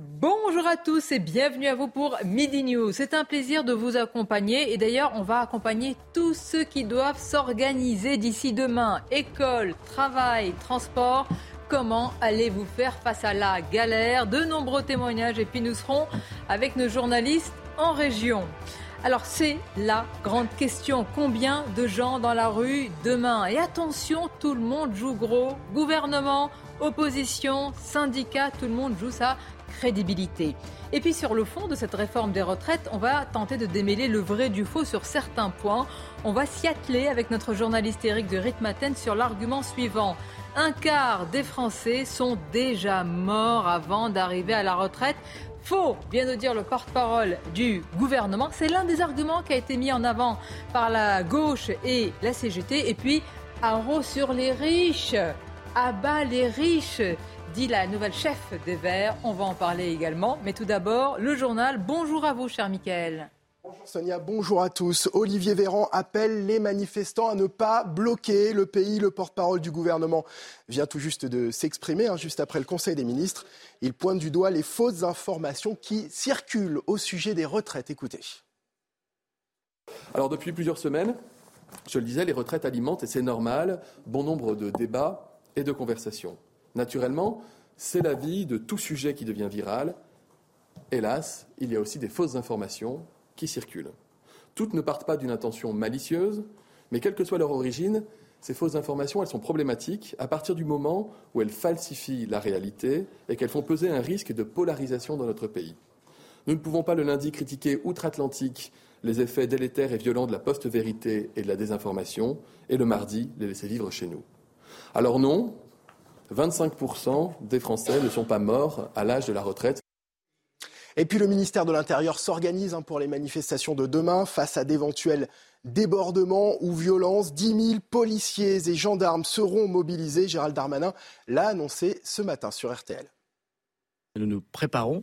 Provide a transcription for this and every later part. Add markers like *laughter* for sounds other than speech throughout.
Bonjour à tous et bienvenue à vous pour Midi News. C'est un plaisir de vous accompagner et d'ailleurs on va accompagner tous ceux qui doivent s'organiser d'ici demain. École, travail, transport. Comment allez-vous faire face à la galère? De nombreux témoignages et puis nous serons avec nos journalistes en région. Alors c'est la grande question. Combien de gens dans la rue demain? Et attention, tout le monde joue gros. Gouvernement, opposition, syndicats, tout le monde joue sa crédibilité. Et puis sur le fond de cette réforme des retraites, on va tenter de démêler le vrai du faux sur certains points. On va s'y atteler avec notre journaliste Eric de Ritmaten sur l'argument suivant. Un quart des Français sont déjà morts avant d'arriver à la retraite. Faux, vient de dire le porte-parole du gouvernement. C'est l'un des arguments qui a été mis en avant par la gauche et la CGT. Et puis, haro sur les riches, abat les riches, dit la nouvelle chef des Verts. On va en parler également. Mais tout d'abord, le journal. Bonjour à vous, cher Michael. Bonjour Sonia, bonjour à tous. Olivier Véran appelle les manifestants à ne pas bloquer le pays. Le porte-parole du gouvernement vient tout juste de s'exprimer, hein, juste après le Conseil des ministres. Il pointe du doigt les fausses informations qui circulent au sujet des retraites. Écoutez. Alors depuis plusieurs semaines, je le disais, les retraites alimentent, et c'est normal, bon nombre de débats et de conversations. Naturellement, c'est la vie de tout sujet qui devient viral. Hélas, il y a aussi des fausses informations qui circulent. Toutes ne partent pas d'une intention malicieuse, mais quelle que soit leur origine, ces fausses informations, elles sont problématiques à partir du moment où elles falsifient la réalité et qu'elles font peser un risque de polarisation dans notre pays. Nous ne pouvons pas le lundi critiquer outre-Atlantique les effets délétères et violents de la post-vérité et de la désinformation, et le mardi les laisser vivre chez nous. Alors non, 25% des Français ne sont pas morts à l'âge de la retraite. Et puis le ministère de l'Intérieur s'organise hein, pour les manifestations de demain face à d'éventuels débordements ou violences. 10 000 policiers et gendarmes seront mobilisés. Gérald Darmanin l'a annoncé ce matin sur RTL. Nous nous préparons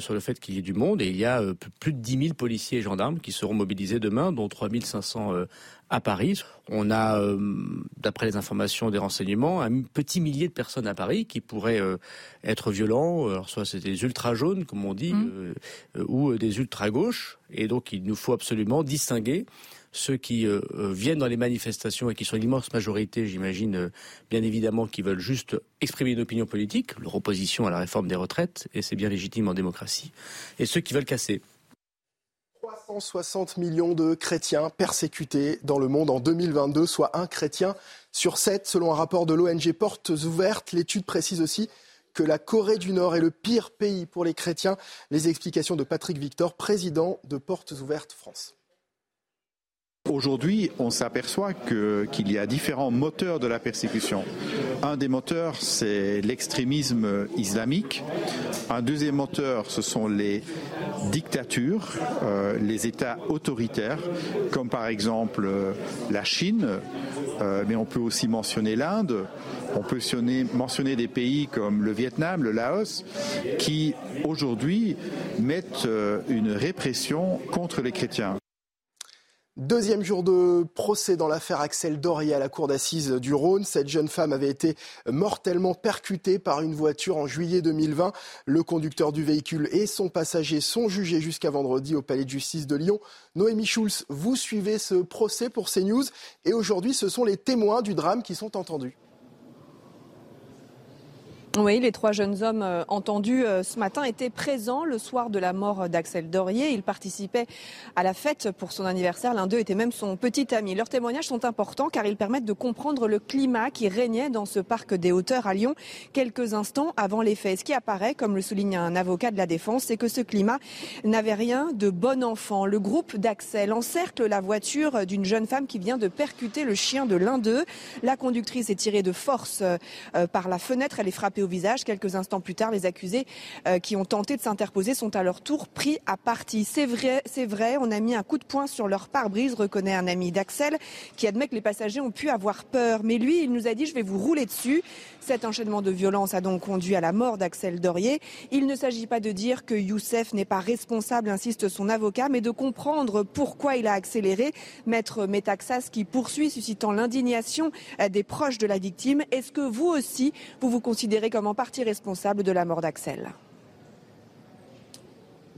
sur le fait qu'il y ait du monde et il y a euh, plus de 10 000 policiers et gendarmes qui seront mobilisés demain, dont 3 500 euh, à Paris. On a, d'après les informations des renseignements, un petit millier de personnes à Paris qui pourraient être violents, alors soit c'est des ultra jaunes comme on dit, mmh. ou des ultra gauches, et donc il nous faut absolument distinguer ceux qui euh, euh, viennent dans les manifestations et qui sont l'immense majorité, j'imagine, euh, bien évidemment, qui veulent juste exprimer une opinion politique, leur opposition à la réforme des retraites, et c'est bien légitime en démocratie, et ceux qui veulent casser. 360 millions de chrétiens persécutés dans le monde en 2022, soit un chrétien sur sept, selon un rapport de l'ONG Portes Ouvertes. L'étude précise aussi que la Corée du Nord est le pire pays pour les chrétiens. Les explications de Patrick Victor, président de Portes Ouvertes France. Aujourd'hui, on s'aperçoit qu'il y a différents moteurs de la persécution. Un des moteurs, c'est l'extrémisme islamique. Un deuxième moteur, ce sont les dictatures, euh, les États autoritaires, comme par exemple euh, la Chine, euh, mais on peut aussi mentionner l'Inde. On peut mentionner des pays comme le Vietnam, le Laos, qui aujourd'hui mettent une répression contre les chrétiens. Deuxième jour de procès dans l'affaire Axel Dorier à la cour d'assises du Rhône. Cette jeune femme avait été mortellement percutée par une voiture en juillet 2020. Le conducteur du véhicule et son passager sont jugés jusqu'à vendredi au palais de justice de Lyon. Noémie Schulz, vous suivez ce procès pour CNews et aujourd'hui ce sont les témoins du drame qui sont entendus. Oui, les trois jeunes hommes euh, entendus euh, ce matin étaient présents le soir de la mort d'Axel Dorier. Ils participaient à la fête pour son anniversaire. L'un d'eux était même son petit ami. Leurs témoignages sont importants car ils permettent de comprendre le climat qui régnait dans ce parc des hauteurs à Lyon quelques instants avant les faits. Ce qui apparaît, comme le souligne un avocat de la défense, c'est que ce climat n'avait rien de bon enfant. Le groupe d'Axel encercle la voiture d'une jeune femme qui vient de percuter le chien de l'un d'eux. La conductrice est tirée de force euh, par la fenêtre. Elle est frappée visage. Quelques instants plus tard, les accusés euh, qui ont tenté de s'interposer sont à leur tour pris à partie. C'est vrai, c'est vrai, on a mis un coup de poing sur leur pare-brise, reconnaît un ami d'Axel, qui admet que les passagers ont pu avoir peur. Mais lui, il nous a dit, je vais vous rouler dessus. Cet enchaînement de violence a donc conduit à la mort d'Axel Dorier. Il ne s'agit pas de dire que Youssef n'est pas responsable, insiste son avocat, mais de comprendre pourquoi il a accéléré. Maître Metaxas qui poursuit, suscitant l'indignation euh, des proches de la victime. Est-ce que vous aussi, vous vous considérez comme en partie responsable de la mort d'Axel.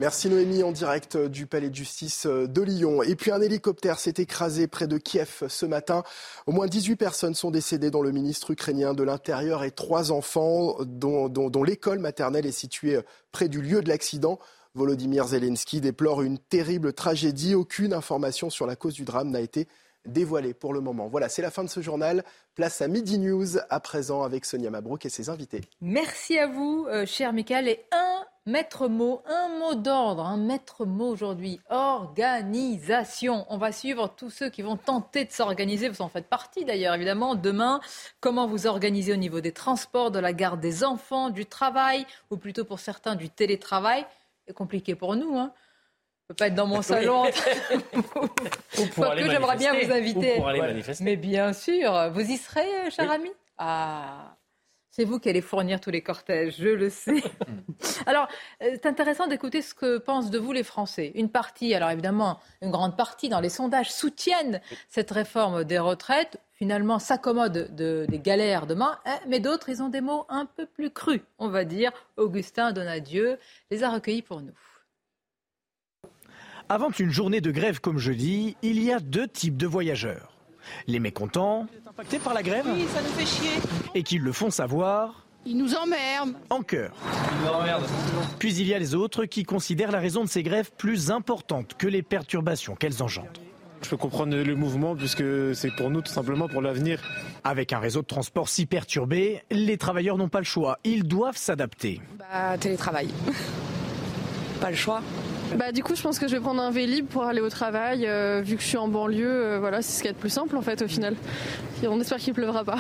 Merci Noémie en direct du palais de justice de Lyon. Et puis un hélicoptère s'est écrasé près de Kiev ce matin. Au moins 18 personnes sont décédées dont le ministre ukrainien de l'Intérieur et trois enfants dont, dont l'école maternelle est située près du lieu de l'accident. Volodymyr Zelensky déplore une terrible tragédie. Aucune information sur la cause du drame n'a été dévoilée pour le moment. Voilà, c'est la fin de ce journal. Place à Midi News à présent avec Sonia Mabrouk et ses invités. Merci à vous, euh, cher Michael. Et un maître mot, un mot d'ordre, un maître mot aujourd'hui, organisation. On va suivre tous ceux qui vont tenter de s'organiser. Vous en faites partie d'ailleurs, évidemment. Demain, comment vous organisez au niveau des transports, de la garde des enfants, du travail, ou plutôt pour certains du télétravail? C'est compliqué pour nous, hein peux pas être dans mon *laughs* salon. que j'aimerais bien vous inviter. Mais bien sûr, vous y serez, cher ami? Ah, c'est vous qui allez fournir tous les cortèges, je le sais. *laughs* alors, euh, c'est intéressant d'écouter ce que pensent de vous les Français. Une partie, alors évidemment, une grande partie dans les sondages soutiennent cette réforme des retraites. Finalement, s'accommodent de, des galères demain, hein, mais d'autres, ils ont des mots un peu plus crus, on va dire. Augustin Donadieu les a recueillis pour nous. Avant une journée de grève comme jeudi, il y a deux types de voyageurs. Les mécontents, impactés par la grève, oui, ça nous fait chier. et qui le font savoir. Ils nous emmerdent. En cœur. Puis il y a les autres qui considèrent la raison de ces grèves plus importante que les perturbations qu'elles engendrent. Je peux comprendre le mouvement puisque c'est pour nous tout simplement pour l'avenir. Avec un réseau de transport si perturbé, les travailleurs n'ont pas le choix. Ils doivent s'adapter. Bah, télétravail. *laughs* pas le choix. Bah du coup je pense que je vais prendre un Vélib pour aller au travail euh, vu que je suis en banlieue euh, voilà c'est ce qui est le plus simple en fait au final. Et on espère qu'il pleuvra pas.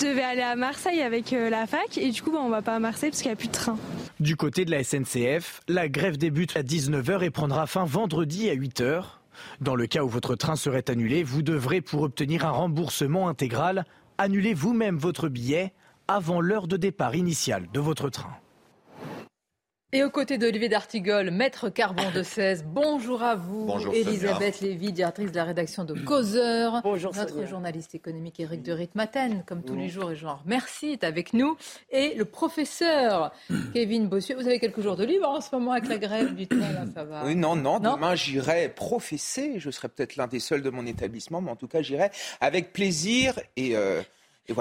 Je devais aller à Marseille avec euh, la fac et du coup bah, on va pas à Marseille parce qu'il n'y a plus de train. Du côté de la SNCF, la grève débute à 19h et prendra fin vendredi à 8h. Dans le cas où votre train serait annulé, vous devrez pour obtenir un remboursement intégral annuler vous-même votre billet avant l'heure de départ initiale de votre train. Et aux côtés d'Olivier D'Artigol, maître Carbon de 16, bonjour à vous. Bonjour Elisabeth Lévy, directrice de la rédaction de Causeur. Bonjour Notre journaliste économique Éric de Ritmaten, comme tous les jours, et genre merci, est avec nous. Et le professeur *clears throat* Kevin Bossuet. Vous avez quelques jours de libre en ce moment avec la grève du train, ça va Oui, non, non, demain j'irai professer. Je serai peut-être l'un des seuls de mon établissement, mais en tout cas j'irai avec plaisir et. Euh,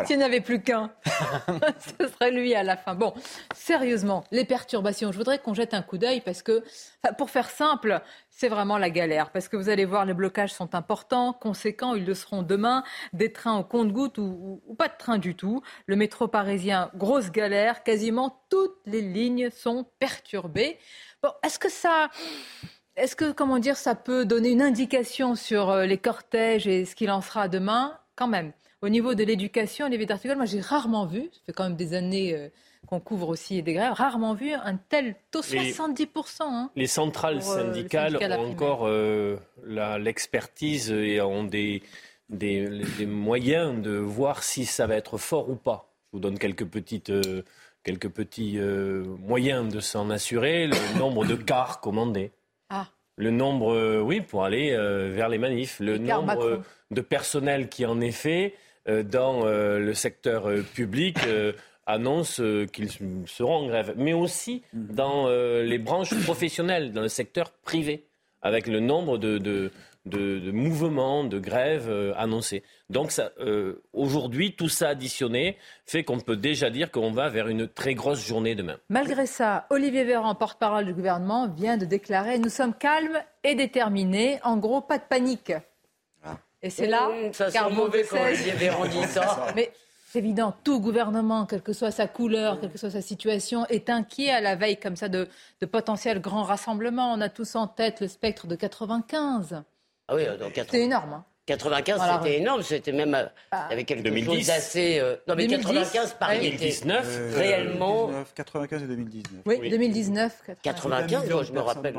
s'il n'y avait plus qu'un, *laughs* ce serait lui à la fin. Bon, sérieusement, les perturbations, je voudrais qu'on jette un coup d'œil parce que, pour faire simple, c'est vraiment la galère. Parce que vous allez voir, les blocages sont importants, conséquents, ils le seront demain. Des trains au compte-gouttes ou, pas de train du tout. Le métro parisien, grosse galère. Quasiment toutes les lignes sont perturbées. Bon, est-ce que ça. Est-ce que, comment dire, ça peut donner une indication sur euh, les cortèges et ce qu'il en sera demain? Quand même. Au niveau de l'éducation, Olivier d'Artigol, moi j'ai rarement vu, ça fait quand même des années euh, qu'on couvre aussi des grèves, rarement vu un tel taux, 70%. Hein, les centrales euh, syndicales ont encore euh, l'expertise et ont des, des, moyens de voir si ça va être fort ou pas. Je vous donne quelques petites... quelques petits moyens de s'en assurer, le *coughs* nombre de cars commandés. Ah. Le nombre, oui, pour aller vers les manifs. Le nombre de personnel qui, en effet, euh, dans euh, le secteur euh, public *coughs* annonce qu'ils seront en grève, mais aussi dans les branches *coughs* professionnelles, dans le secteur privé, avec le nombre de, de, mouvements, de grèves euh, annoncés. Donc euh, aujourd'hui, tout ça additionné fait qu'on peut déjà dire qu'on va vers une très grosse journée demain. Malgré ça, Olivier Véran, porte-parole du gouvernement, vient de déclarer Nous sommes calmes et déterminés. En gros, pas de panique. Et c'est là, mmh, ça car mauvais quand dit ça. *laughs* Mais c'est évident, tout gouvernement, quelle que soit sa couleur, quelle que soit sa situation, est inquiet à la veille comme ça de, de potentiels grands rassemblements. On a tous en tête le spectre de 95. Ah oui, donc C'est énorme. Hein. 95, c'était énorme. C'était même. Euh, ah. Y avait quelque 2010. chose d'assez. Euh, non, mais 2010, 95, Paris 2019, était euh, réellement. 95 et 2019. Oui, 2019. 95, moi, je me rappelle.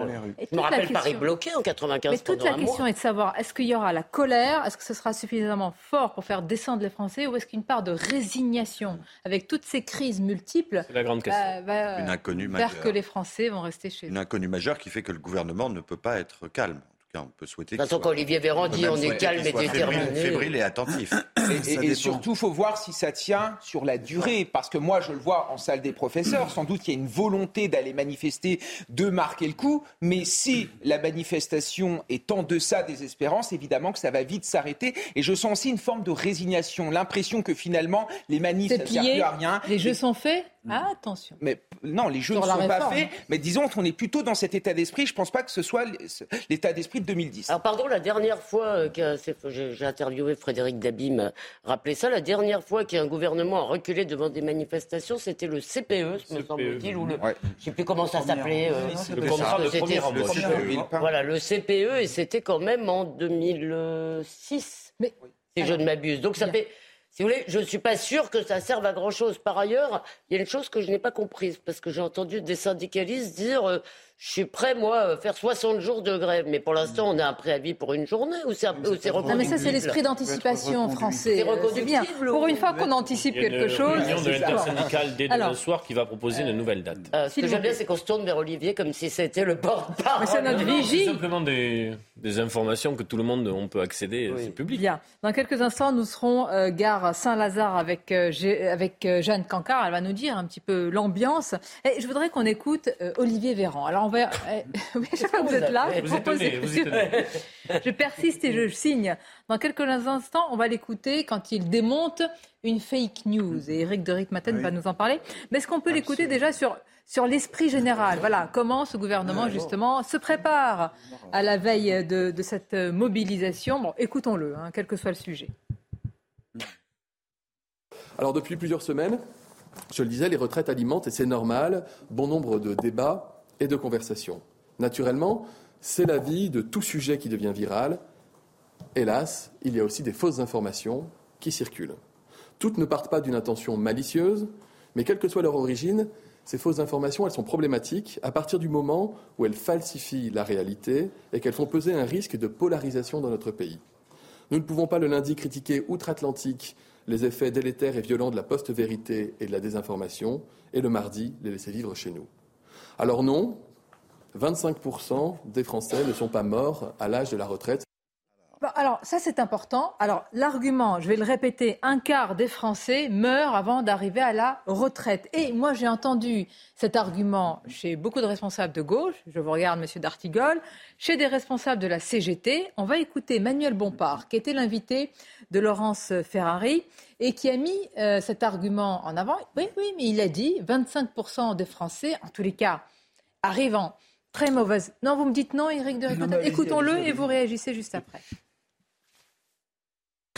Je me rappelle Paris bloqué en 95. Mais toute la question est de savoir est-ce qu'il y aura la colère Est-ce que ce sera suffisamment fort pour faire descendre les Français Ou est-ce qu'une part de résignation, avec toutes ces crises multiples, la grande question. va une inconnue faire que les Français vont rester chez eux Une inconnue majeure qui fait que le gouvernement ne peut pas être calme on peut souhaiter. De toute façon, quand Olivier Véran dit on est calme et déterminé. Fébrile, et attentif. *coughs* Et, surtout, il faut voir si ça tient sur la durée. Parce que moi, je le vois en salle des professeurs. Sans doute qu'il y a une volonté d'aller manifester, de marquer le coup. Mais si la manifestation est en deçà des espérances, évidemment que ça va vite s'arrêter. Et je sens aussi une forme de résignation. L'impression que finalement, les manifs, ne servent plus à rien. Les jeux sont faits ah, attention. Mais non, les jeux ne sont pas faits. Mais disons qu'on est plutôt dans cet état d'esprit. Je ne pense pas que ce soit l'état d'esprit de 2010. Alors, pardon, la dernière fois que j'ai interviewé Frédéric Dabi, m'a rappelé ça. La dernière fois qu'un gouvernement a reculé devant des manifestations, c'était le CPE, me semble-t-il, ou le. Je ne sais plus comment ça s'appelait. Euh, le première embauche. Voilà, le CPE, et c'était quand même en 2006. Mais. Si je ne m'abuse. Donc, ça fait. Si vous voulez, je ne suis pas sûr que ça serve à grand-chose. Par ailleurs, il y a une chose que je n'ai pas comprise, parce que j'ai entendu des syndicalistes dire euh, je suis prêt, moi, à faire 60 jours de grève. Mais pour l'instant, on a un préavis pour une journée ou c'est reconductible Non, mais ça, c'est l'esprit d'anticipation français. C'est bien. Pour une fois qu'on anticipe quelque chose. Il y a une de l'intersyndicale dès demain soir qui va proposer une nouvelle date. Euh, ce que j'aime bien, c'est qu'on se tourne vers Olivier comme si c'était le porte-parole. Mais c'est notre vigie. C'est simplement des, des, informations que tout le monde on peut accéder, c'est public. Bien. Dans quelques instants, nous serons euh, gare Saint-Lazare avec, euh, avec Jeanne Cancard. Elle va nous dire un petit peu l'ambiance. Et je voudrais qu'on écoute Olivier Véran. Alors, *laughs* oui, je sais pas vous êtes là. Vous, *laughs* je persiste et je signe. Dans quelques instants, on va l'écouter quand il démonte une fake news. Et Eric de Ritmaten va nous en parler. Mais est-ce qu'on peut l'écouter déjà sur, sur l'esprit général? Voilà, comment ce gouvernement, justement, se prépare à la veille de, de cette mobilisation? Bon, écoutons-le, hein, quel que soit le sujet. *clears throat* Alors, depuis plusieurs semaines, je le disais, les retraites alimentent, et c'est normal, bon nombre de débats et de conversation. Naturellement, c'est la vie de tout sujet qui devient viral. Hélas, il y a aussi des fausses informations qui circulent. Toutes ne partent pas d'une intention malicieuse, mais quelle que soit leur origine, ces fausses informations, elles sont problématiques à partir du moment où elles falsifient la réalité et qu'elles font peser un risque de polarisation dans notre pays. Nous ne pouvons pas le lundi critiquer outre-Atlantique les effets délétères et violents de la post-vérité et de la désinformation, et le mardi les laisser vivre chez nous. Alors non, 25% des Français ne sont pas morts à l'âge de la retraite. Alors ça c'est important. Alors l'argument, je vais le répéter, un quart des Français meurent avant d'arriver à la retraite. Et moi j'ai entendu cet argument chez beaucoup de responsables de gauche, je vous regarde Monsieur Dartigol, chez des responsables de la CGT. On va écouter Manuel Bompard, qui était l'invité de Laurence Ferrari et qui a mis euh, cet argument en avant. Oui, oui, mais il a dit 25% des Français, en tous les cas, arrivant très mauvaise. Non, vous me dites non, Éric de Écoutons-le et vous réagissez juste après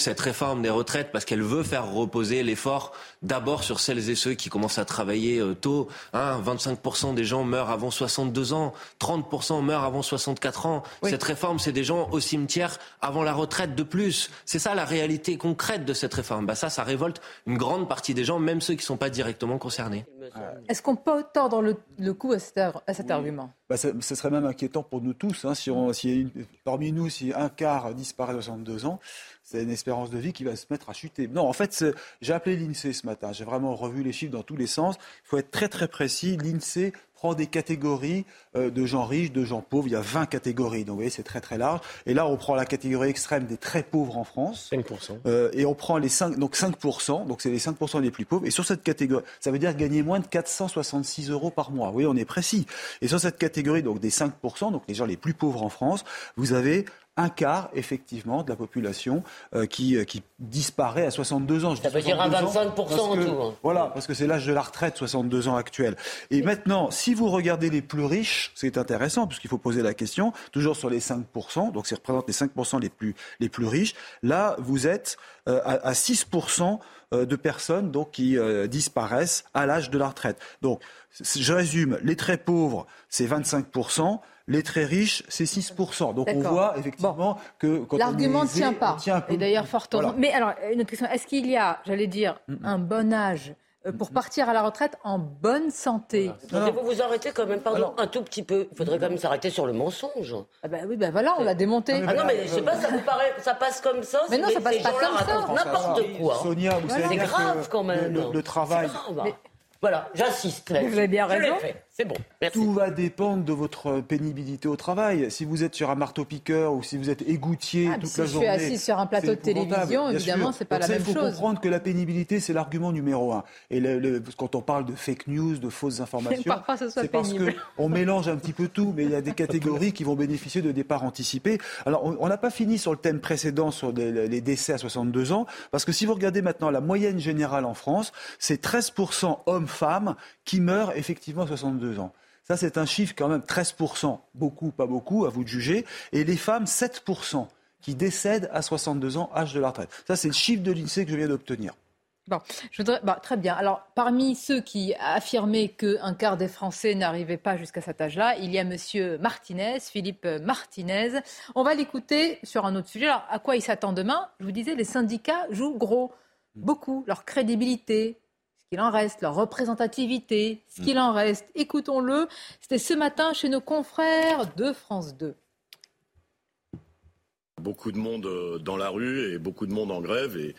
cette réforme des retraites parce qu'elle veut faire reposer l'effort d'abord sur celles et ceux qui commencent à travailler euh, tôt. Hein, 25% des gens meurent avant 62 ans, 30% meurent avant 64 ans. Cette réforme, c'est des gens au cimetière avant la retraite de plus. C'est ça la réalité concrète de cette réforme. Bah ça, ça révolte une grande partie des gens, même ceux qui ne sont pas directement concernés. Est-ce qu'on peut tordre le, le cou à cet, argument? Bah, Ce serait même inquiétant pour nous tous. Hein, si, on, si parmi nous, si un quart disparaît à 62 ans, c'est une espérance de vie qui va se mettre à chuter. Non, en fait, j'ai appelé l'INSEE ce matin. J'ai vraiment revu les chiffres dans tous les sens. Il faut être très très précis. L'INSEE prend des catégories euh, de gens riches, de gens pauvres. Il y a 20 catégories. Donc, vous voyez, c'est très très large. Et là, on prend la catégorie extrême des très pauvres en France. 5%. Euh, et on prend les 5, donc 5%. Donc, c'est les 5% des plus pauvres. Et sur cette catégorie, ça veut dire gagner moins de 466 euros par mois. Oui, on est précis. Et sur cette catégorie, donc des 5%, donc les gens les plus pauvres en France, vous avez un quart, effectivement, de la population euh, qui, euh, qui disparaît à 62 ans. Je ça veut dire à 25% en tout. Hein. Voilà, parce que c'est l'âge de la retraite, 62 ans actuel. Et maintenant, si vous regardez les plus riches, c'est intéressant, puisqu'il faut poser la question, toujours sur les 5%, donc ça représente les 5% les plus, les plus riches, là, vous êtes euh, à, à 6% de personnes donc, qui disparaissent à l'âge de la retraite. Donc, je résume, les très pauvres, c'est 25%. Les très riches, c'est 6%. Donc on voit effectivement que l'argument ne tient pas. Et d'ailleurs, fort Mais alors, une autre question est-ce qu'il y a, j'allais dire, un bon âge euh, pour partir à la retraite en bonne santé. Voilà. Vous vous arrêtez quand même, pardon, un tout petit peu. Il faudrait quand même s'arrêter sur le mensonge. Ah ben oui, ben voilà, on l'a démonté. Ah, non, mais je sais pas, ça vous paraît, ça passe comme ça. Mais non, ça passe pas comme ça. N'importe quoi. Sonia, vous savez C'est grave quand même. Le, travail. Voilà, j'insiste. Vous avez bien raison. C'est bon. Merci. Tout va dépendre de votre pénibilité au travail. Si vous êtes sur un marteau-piqueur ou si vous êtes égoutier ah, toute si la journée. Si je suis assis sur un plateau de télévision, évidemment, c'est pas la même chose. Il faut comprendre que la pénibilité, c'est l'argument numéro un. Et le, quand on parle de fake news, de fausses *laughs* informations, c'est parce qu'on mélange un petit peu tout, mais il y a des catégories qui vont bénéficier de départs anticipés. Alors, on n'a pas fini sur le thème précédent sur les décès à 62 ans, parce que si vous regardez maintenant la moyenne générale en France, c'est 13% hommes-femmes qui meurent effectivement à 62 ans. Ça, c'est un chiffre quand même 13%, beaucoup, pas beaucoup, à vous de juger. Et les femmes, 7% qui décèdent à 62 ans, âge de la retraite. Ça, c'est le chiffre de l'INSEE que je viens d'obtenir. Bon, bah, très bien. Alors, parmi ceux qui affirmaient qu'un quart des Français n'arrivaient pas jusqu'à cet âge-là, il y a M. Martinez, Philippe Martinez. On va l'écouter sur un autre sujet. Alors, à quoi il s'attend demain? Je vous disais, les syndicats jouent gros, beaucoup, leur crédibilité, qu'il en reste, leur représentativité, ce qu'il en reste. Écoutons-le. C'était ce matin chez nos confrères de France 2. Beaucoup de monde euh, dans la rue et beaucoup de monde en grève. Et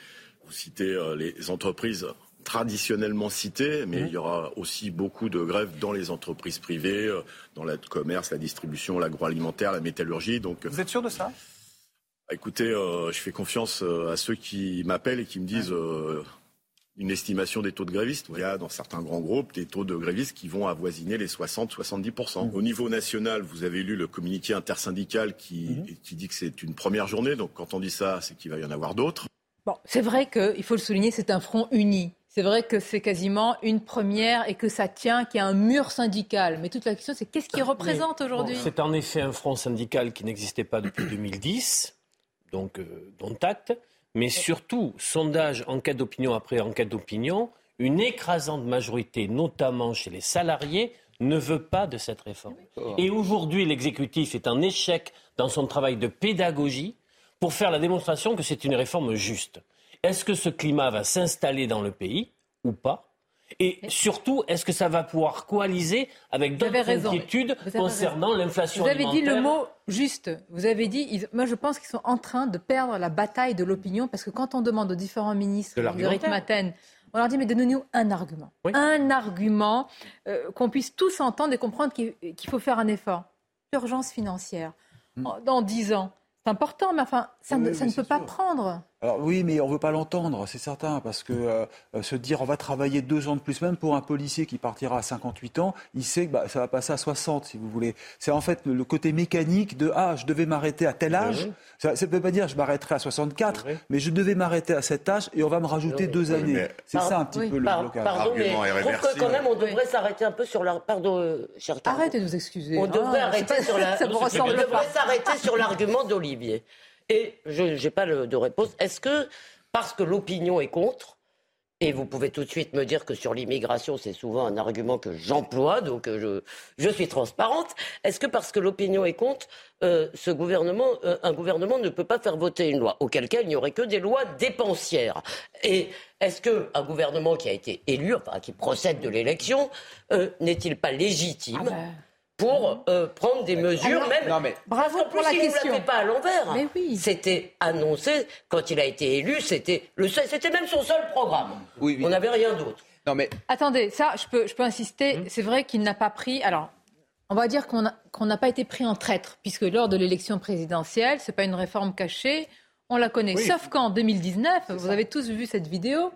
vous citez euh, les entreprises traditionnellement citées, mais mmh. il y aura aussi beaucoup de grèves dans les entreprises privées, euh, dans le commerce, la distribution, l'agroalimentaire, la métallurgie. Donc, vous êtes sûr de ça? Écoutez, je fais confiance à ceux qui m'appellent et qui me disent une estimation des taux de grévistes. Il y a dans certains grands groupes des taux de grévistes qui vont avoisiner les 60-70%. Mmh. Au niveau national, vous avez lu le communiqué intersyndical qui, mmh. qui dit que c'est une première journée. Donc quand on dit ça, c'est qu'il va y en avoir d'autres. Bon, c'est vrai qu'il faut le souligner, c'est un front uni. C'est vrai que c'est quasiment une première et que ça tient, qu'il y a un mur syndical. Mais toute la question, c'est qu'est-ce qu'il représente aujourd'hui? C'est en effet un front syndical qui n'existait pas depuis 2010, donc euh, dont acte. Mais surtout, sondage, enquête d'opinion après enquête d'opinion, une écrasante majorité, notamment chez les salariés, ne veut pas de cette réforme. Et aujourd'hui, l'exécutif est en échec dans son travail de pédagogie pour faire la démonstration que c'est une réforme juste. Est-ce que ce climat va s'installer dans le pays ou pas? Et surtout, est-ce que ça va pouvoir coaliser avec d'autres inquiétudes concernant l'inflation Vous avez dit le mot juste. Vous avez dit, moi je pense qu'ils sont en train de perdre la bataille de l'opinion parce que quand on demande aux différents ministres de Rick Maten, on leur dit mais donnez-nous un argument. Un argument euh, qu'on puisse tous entendre et comprendre qu'il faut faire un effort. Urgence financière. Hmm. Dans dix ans. C'est important, mais enfin, ça, ne, ça ne peut pas prendre. Alors oui, mais on ne veut pas l'entendre, c'est certain, parce que euh, euh, se dire on va travailler deux ans de plus, même pour un policier qui partira à 58 ans, il sait que bah, ça va passer à 60, si vous voulez. C'est en fait le, côté mécanique de ah, je devais m'arrêter à tel âge. Ça ne peut pas dire je m'arrêterai à 64, mais je devais m'arrêter à cet âge et on va me rajouter deux années. C'est ça un petit peu le blocage. Pardon, mais je trouve que quand même on devrait s'arrêter un peu sur la. Pardon, euh, cher Arrêtez de nous excuser. On devrait arrêter sur la. on devrait s'arrêter sur l'argument d'Olivier. Et je n'ai pas de réponse. Est-ce que parce que l'opinion est contre. Et vous pouvez tout de suite me dire que sur l'immigration, c'est souvent un argument que j'emploie, donc euh, je, suis transparente. Est-ce que parce que l'opinion est contre, euh, ce gouvernement, euh, un gouvernement ne peut pas faire voter une loi? Auquel cas, il n'y aurait que des lois dépensières. Et est-ce qu'un gouvernement qui a été élu, enfin qui procède de l'élection, n'est-il pas légitime ah ben pour euh, prendre des mesures, même. Non, mais... Bravo pour la question. pas à l'envers. Mais oui. C'était annoncé quand il a été élu. C'était le, c'était même son seul programme. Oui, On n'avait rien d'autre. Non mais. Attendez, ça, je peux, je peux insister. Hum. C'est vrai qu'il n'a pas pris. Alors, on va dire qu'on n'a pas été pris en traître, puisque lors de l'élection présidentielle, c'est pas une réforme cachée. On la connaît. Sauf qu'en 2019, vous avez tous vu cette vidéo.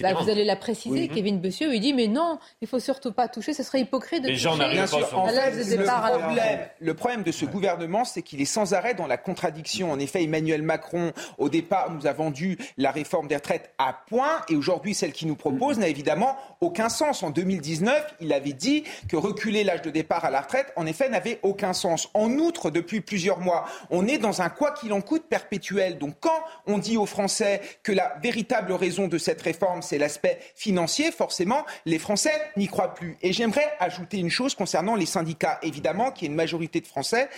Bah, vous allez la préciser. Kevin Bessieux, il dit mais non, il faut surtout pas toucher. Ce serait hypocrite de Les toucher gens à l'âge de le, départ à la problème, retraite. le problème de ce gouvernement, c'est qu'il est sans arrêt dans la contradiction. En effet, Emmanuel Macron, au départ, nous a vendu la réforme des retraites à point, et aujourd'hui, celle qu'il nous propose n'a évidemment aucun sens. En 2019, il avait dit que reculer l'âge de départ à la retraite, en effet, n'avait aucun sens. En outre, depuis plusieurs mois, on est dans un quoi qu'il en coûte perpétuel. Donc, quand on dit aux Français que la véritable raison de cette réforme, c'est l'aspect financier, forcément, les Français n'y croient plus. Et j'aimerais ajouter une chose concernant les syndicats. Évidemment, qu'il y a une majorité de Français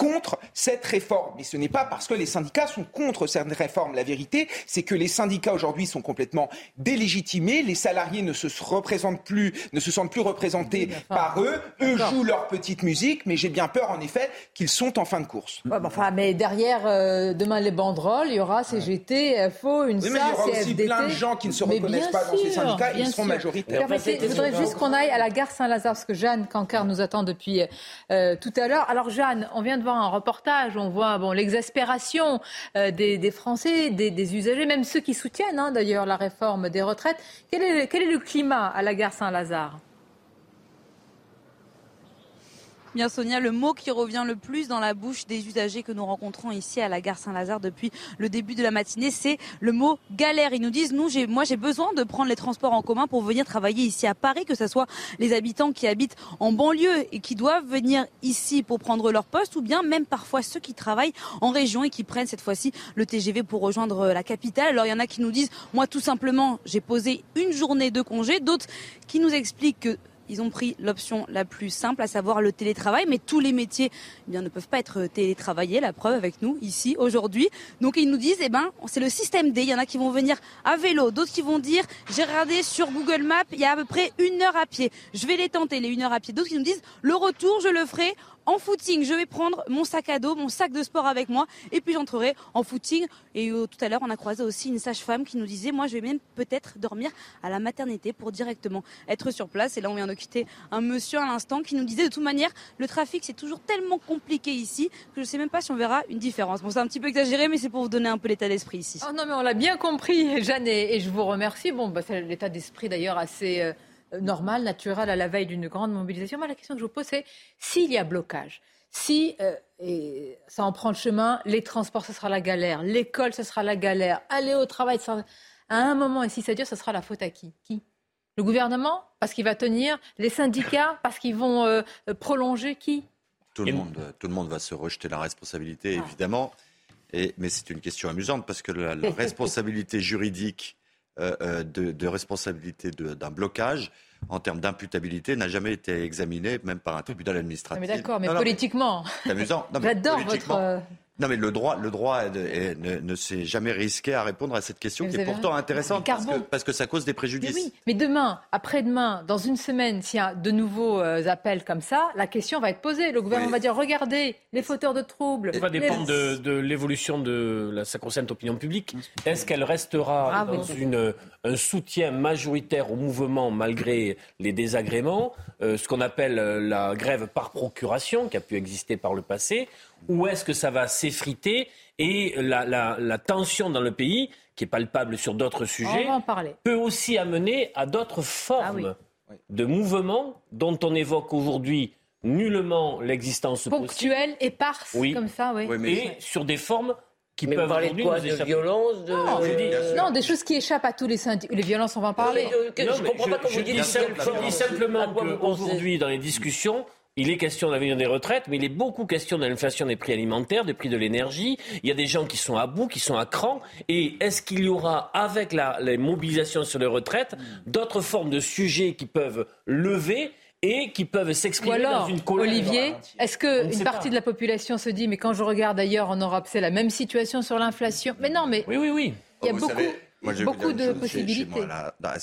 contre cette réforme. Mais ce n'est pas parce que les syndicats sont contre cette réforme. La vérité, c'est que les syndicats aujourd'hui sont complètement délégitimés. Les salariés ne se représentent plus, ne se sentent plus représentés par eux. Eux jouent leur petite musique, mais j'ai bien peur, en effet, qu'ils sont en fin de course. Ouais, bah, enfin, mais derrière, euh, demain les banderoles, il y aura CGT, FO, une Oui, mais il y aura aussi CFDT. plein de gens qui ne se reconnaissent pas dans ces syndicats, ils seront sûr. majoritaires. Je voudrais juste qu'on aille à la gare Saint-Lazare, parce que Jeanne Cancard nous attend depuis euh, tout à l'heure. Alors Jeanne, on vient de voir un reportage, on voit l'exaspération euh, des, Français, des, usagers, même ceux qui soutiennent hein, d'ailleurs la réforme des retraites. Quel est le climat à la gare Saint-Lazare? Bien Sonia, le mot qui revient le plus dans la bouche des usagers que nous rencontrons ici à la gare Saint-Lazare depuis le début de la matinée, c'est le mot galère. Ils nous disent, nous, j'ai, moi j'ai besoin de prendre les transports en commun pour venir travailler ici à Paris, que ce soit les habitants qui habitent en banlieue et qui doivent venir ici pour prendre leur poste, ou bien même parfois ceux qui travaillent en région et qui prennent cette fois-ci le TGV pour rejoindre la capitale. Alors il y en a qui nous disent, moi tout simplement, j'ai posé une journée de congé, d'autres qui nous expliquent que ils ont pris l'option la plus simple, à savoir le télétravail, mais tous les métiers eh bien, ne peuvent pas être télétravaillés, la preuve avec nous ici aujourd'hui. Donc ils nous disent, eh ben, c'est le système D, il y en a qui vont venir à vélo, d'autres qui vont dire, j'ai regardé sur Google Maps, il y a à peu près une heure à pied, je vais les tenter, les une heure à pied. D'autres qui nous disent, le retour, je le ferai en footing, je vais prendre mon sac à dos, mon sac de sport avec moi, et puis j'entrerai en footing. Et euh, tout à l'heure, on a croisé aussi une sage-femme qui nous disait, moi, je vais même peut-être dormir à la maternité pour directement être sur place. Et là, on vient de quitter un monsieur à l'instant qui nous disait, de toute manière, le trafic, c'est toujours tellement compliqué ici que je ne sais même pas si on verra une différence. Bon, c'est un petit peu exagéré, mais c'est pour vous donner un peu l'état d'esprit ici. Oh non, mais on l'a bien compris, *laughs* Jeanne, et, et je vous remercie. Bon, bah, c'est l'état d'esprit d'ailleurs assez euh, normal, naturel à la veille d'une grande mobilisation. Moi, la question que je vous pose, c'est s'il y a blocage, si euh, et ça en prend le chemin, les transports, ce sera la galère, l'école, ce sera la galère, aller au travail, ça- à un moment, et si ça dure, ce sera la faute à qui? Qui? Le gouvernement Parce qu'il va tenir Les syndicats Parce qu'ils vont euh, prolonger Qui? Tout le, monde, tout le monde va se rejeter la responsabilité, évidemment. Et, mais c'est une question amusante parce que la, la *laughs* responsabilité juridique euh, euh, de, de responsabilité de- d'un blocage en termes d'imputabilité n'a jamais été examinée, même par un tribunal administratif. Mais d'accord, mais Non, non, politiquement. C'est amusant. J'adore votre. Non, mais le droit, le droit est- est- ne, ne s'est jamais risqué à répondre à cette question Mais qui est pourtant raison. intéressante parce que, parce que ça cause des Mais préjudices. oui, mais demain, après-demain, dans une semaine, s'il y a de nouveaux euh, appels comme ça, la question va être posée. Le gouvernement Oui. va dire regardez, les fauteurs de troubles. Ça va les- dépendre de, de l'évolution de la sacro-sainte opinion publique. Est-ce qu'elle restera Ah oui. dans une, un soutien majoritaire au mouvement malgré les désagréments, euh, ce qu'on appelle euh, la grève par procuration qui a pu exister par le passé, ou est-ce que ça va s'effriter et la, la- la tension dans le pays, qui est palpable sur d'autres sujets, parler. peut aussi amener à d'autres formes de mouvements dont on évoque aujourd'hui nullement l'existence possible. Ponctuelles, éparses, Oui. comme ça, oui. Et sur des formes qui Mais peuvent vous parlez de quoi De échapper. violence de... Non, je dis- non, des choses qui échappent à tous les syndicats. Les violences, on va en parler. Mais, euh, je comprends pas comment je vous dites je dis simplement À quoi vous pensez qu'aujourd'hui, dans les discussions, il est question de l'avenir des retraites, mais il est beaucoup question de l'inflation des prix alimentaires, des prix de l'énergie. Il y a des gens qui sont à bout, qui sont à cran. Et est-ce qu'il y aura, avec la, les mobilisations sur les retraites, d'autres formes de sujets qui peuvent lever et qui peuvent s'exprimer dans une colère Olivier, est-ce qu'une partie pas. de la population se dit, mais quand je regarde ailleurs en Europe, c'est la même situation sur l'inflation? Mais non, mais Oui, oui, oui. il y a Vous beaucoup, savez, moi, beaucoup de chose, chez- chez possibilités. moi, là, à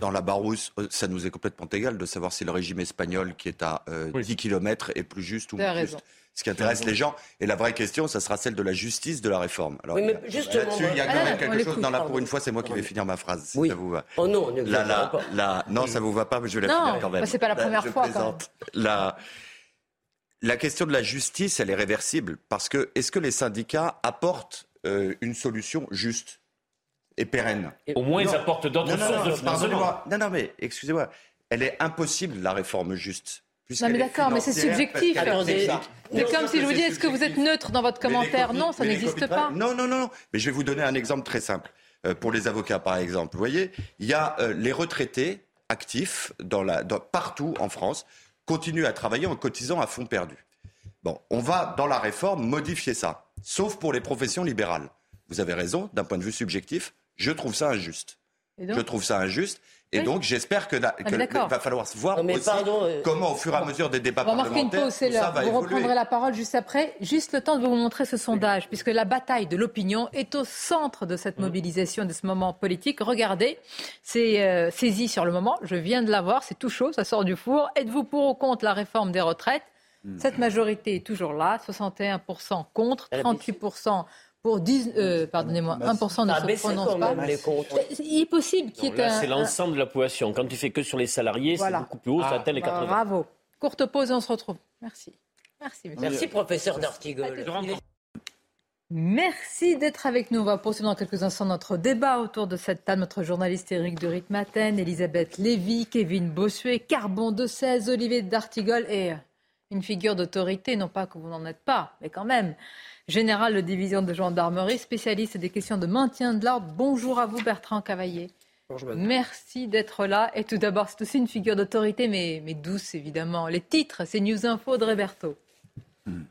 dans la Barousse, euh, ça nous est complètement égal de savoir si le régime espagnol qui est à euh, 10 km est plus juste ou moins raison. juste. Ce qui intéresse les gens. Et la vraie question, ça sera celle de la justice de la réforme. Alors, Oui, mais il y a- justement, là-dessus, il y a quand Ah, même quelque chose. Non, là, pour une fois, c'est moi qui vais finir ma phrase, si Oui. ça vous va. Oh non, ne Là, là, pas. là, non, ça vous va pas, mais je vais la Non, finir quand même. bah, c'est pas la première fois, quand. La, la question de la justice, elle est réversible parce que est-ce que les syndicats apportent euh, une solution juste? Et pérenne. Au moins, ils apportent d'autres sources de financement. Non, non, mais excusez-moi, elle est impossible, la réforme juste. Non mais d'accord, mais c'est subjectif. C'est comme si je vous dis, est-ce que vous êtes neutre dans votre commentaire Non, ça n'existe pas. Non, non, non. Mais je vais vous donner un exemple très simple. Euh, pour les avocats, par exemple, vous voyez, il y a euh, les retraités actifs dans la, partout en France continuent à travailler en cotisant à fonds perdu. Bon, on va dans la réforme modifier ça, sauf pour les professions libérales. Vous avez raison, d'un point de vue subjectif, je trouve ça injuste. Je trouve ça injuste. Et donc, j'espère que, ah, va falloir voir aussi euh, comment, au fur et à mesure des débats on va marquer une pause. Vous reprendrez la parole juste après. Juste le temps de vous montrer ce sondage, puisque la bataille de l'opinion est au centre de cette mmh. mobilisation, de ce moment politique. Regardez, c'est euh, saisi sur le moment. Je viens de l'avoir, c'est tout chaud, ça sort du four. Êtes-vous pour ou contre la réforme des retraites? Mmh. Cette majorité est toujours là, 61% contre, 38% pour 10, euh, pardonnez-moi, 1% ne se prononce pas. Il est possible qu'il y ait un... C'est l'ensemble de la population. Quand tu fais que sur les salariés, c'est beaucoup plus haut, ça atteint les 80. Bravo. Courte pause et on se retrouve. Merci. Merci, Merci professeur D'Artigol. Merci d'être avec nous. On va poursuivre dans quelques instants notre débat autour de cette table. Notre journaliste Éric de Ritmaten, Elisabeth Lévy, Kevin Bossuet, Carbon de 16, Olivier D'Artigol et une figure d'autorité, non pas que vous n'en êtes pas, mais quand même général de division de gendarmerie, spécialiste des questions de maintien de l'ordre. Bonjour à vous, Bertrand Cavaillé. Bonjour, Merci d'être là. Et tout d'abord, c'est aussi une figure d'autorité, mais, mais douce, évidemment. Les titres, c'est News Info de Roberto. Hmm.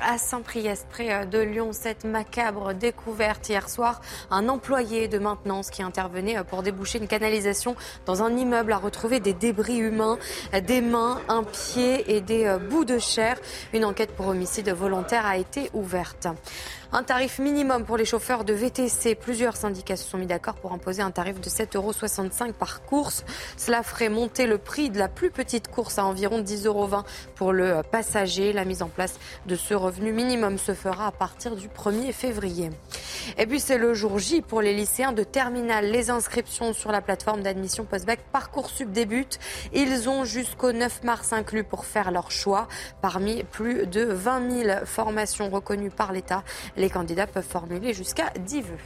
À Saint-Priest, près euh, de Lyon. Cette macabre découverte hier soir, un employé de maintenance qui intervenait euh, pour déboucher une canalisation dans un immeuble a retrouvé des débris humains, des mains, un pied et des euh, bouts de chair. Une enquête pour homicide volontaire a été ouverte. Un tarif minimum pour les chauffeurs de VTC. Plusieurs syndicats se sont mis d'accord pour imposer un tarif de 7,65 euros par course. Cela ferait monter le prix de la plus petite course à environ 10,20 euros pour le passager. La mise en place de ce revenu minimum se fera à partir du 1er février. Et puis c'est le jour J pour les lycéens de terminale. Les inscriptions sur la plateforme d'admission post-bac Parcoursup débutent. Ils ont jusqu'au 9 mars inclus pour faire leur choix. Parmi plus de 20 000 formations reconnues par l'État, les candidats peuvent formuler jusqu'à 10 vœux.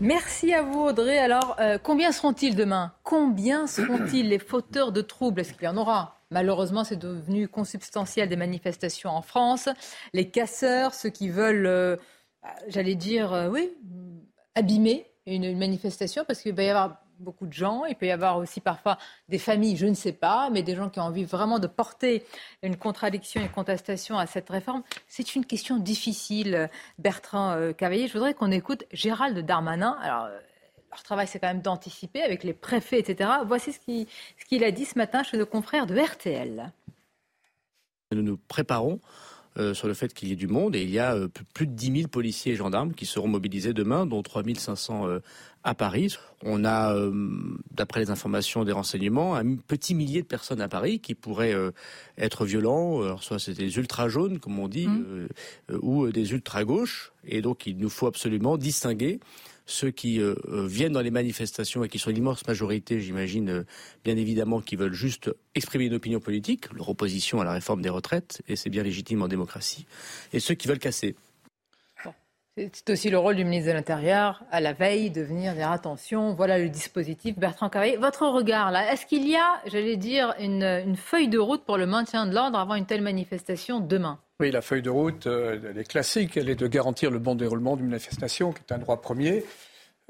Merci à vous Audrey. Alors, euh, combien seront-ils demain? Combien seront-ils les fauteurs de troubles? Est-ce qu'il y en aura? Malheureusement, c'est devenu consubstantiel des manifestations en France. Les casseurs, ceux qui veulent, euh, j'allais dire, euh, oui, abîmer une, une manifestation, parce qu'il va y avoir beaucoup de gens. Il peut y avoir aussi parfois des familles, je ne sais pas, mais des gens qui ont envie vraiment de porter une contradiction, une contestation à cette réforme. C'est une question difficile, Bertrand euh, Cavaillé. Je voudrais qu'on écoute Gérald Darmanin. Alors, euh, leur travail, c'est quand même d'anticiper avec les préfets, etc. Voici ce qu'il a dit ce matin chez nos confrères de RTL. Nous nous préparons sur le fait qu'il y ait du monde et il y a plus de 10 000 policiers et gendarmes qui seront mobilisés demain, dont 3 500 à Paris. On a, euh, d'après les informations des renseignements, un petit millier de personnes à Paris qui pourraient euh, être violents. Alors, soit c'est des ultra jaunes, comme on dit, mmh. euh, ou des ultra gauches. Et donc, il nous faut absolument distinguer ceux qui viennent dans les manifestations et qui sont l'immense majorité, j'imagine, bien évidemment, qui veulent juste exprimer une opinion politique, leur opposition à la réforme des retraites, et c'est bien légitime en démocratie, et ceux qui veulent casser. C'est aussi le rôle du ministre de l'Intérieur, à la veille, de venir dire attention, voilà le dispositif. Bertrand Cavaillé, votre regard là, est-ce qu'il y a, j'allais dire, une, feuille de route pour le maintien de l'ordre avant une telle manifestation demain? Oui, la feuille de route, euh, elle est classique, elle est de garantir le bon déroulement d'une manifestation, qui est un droit premier.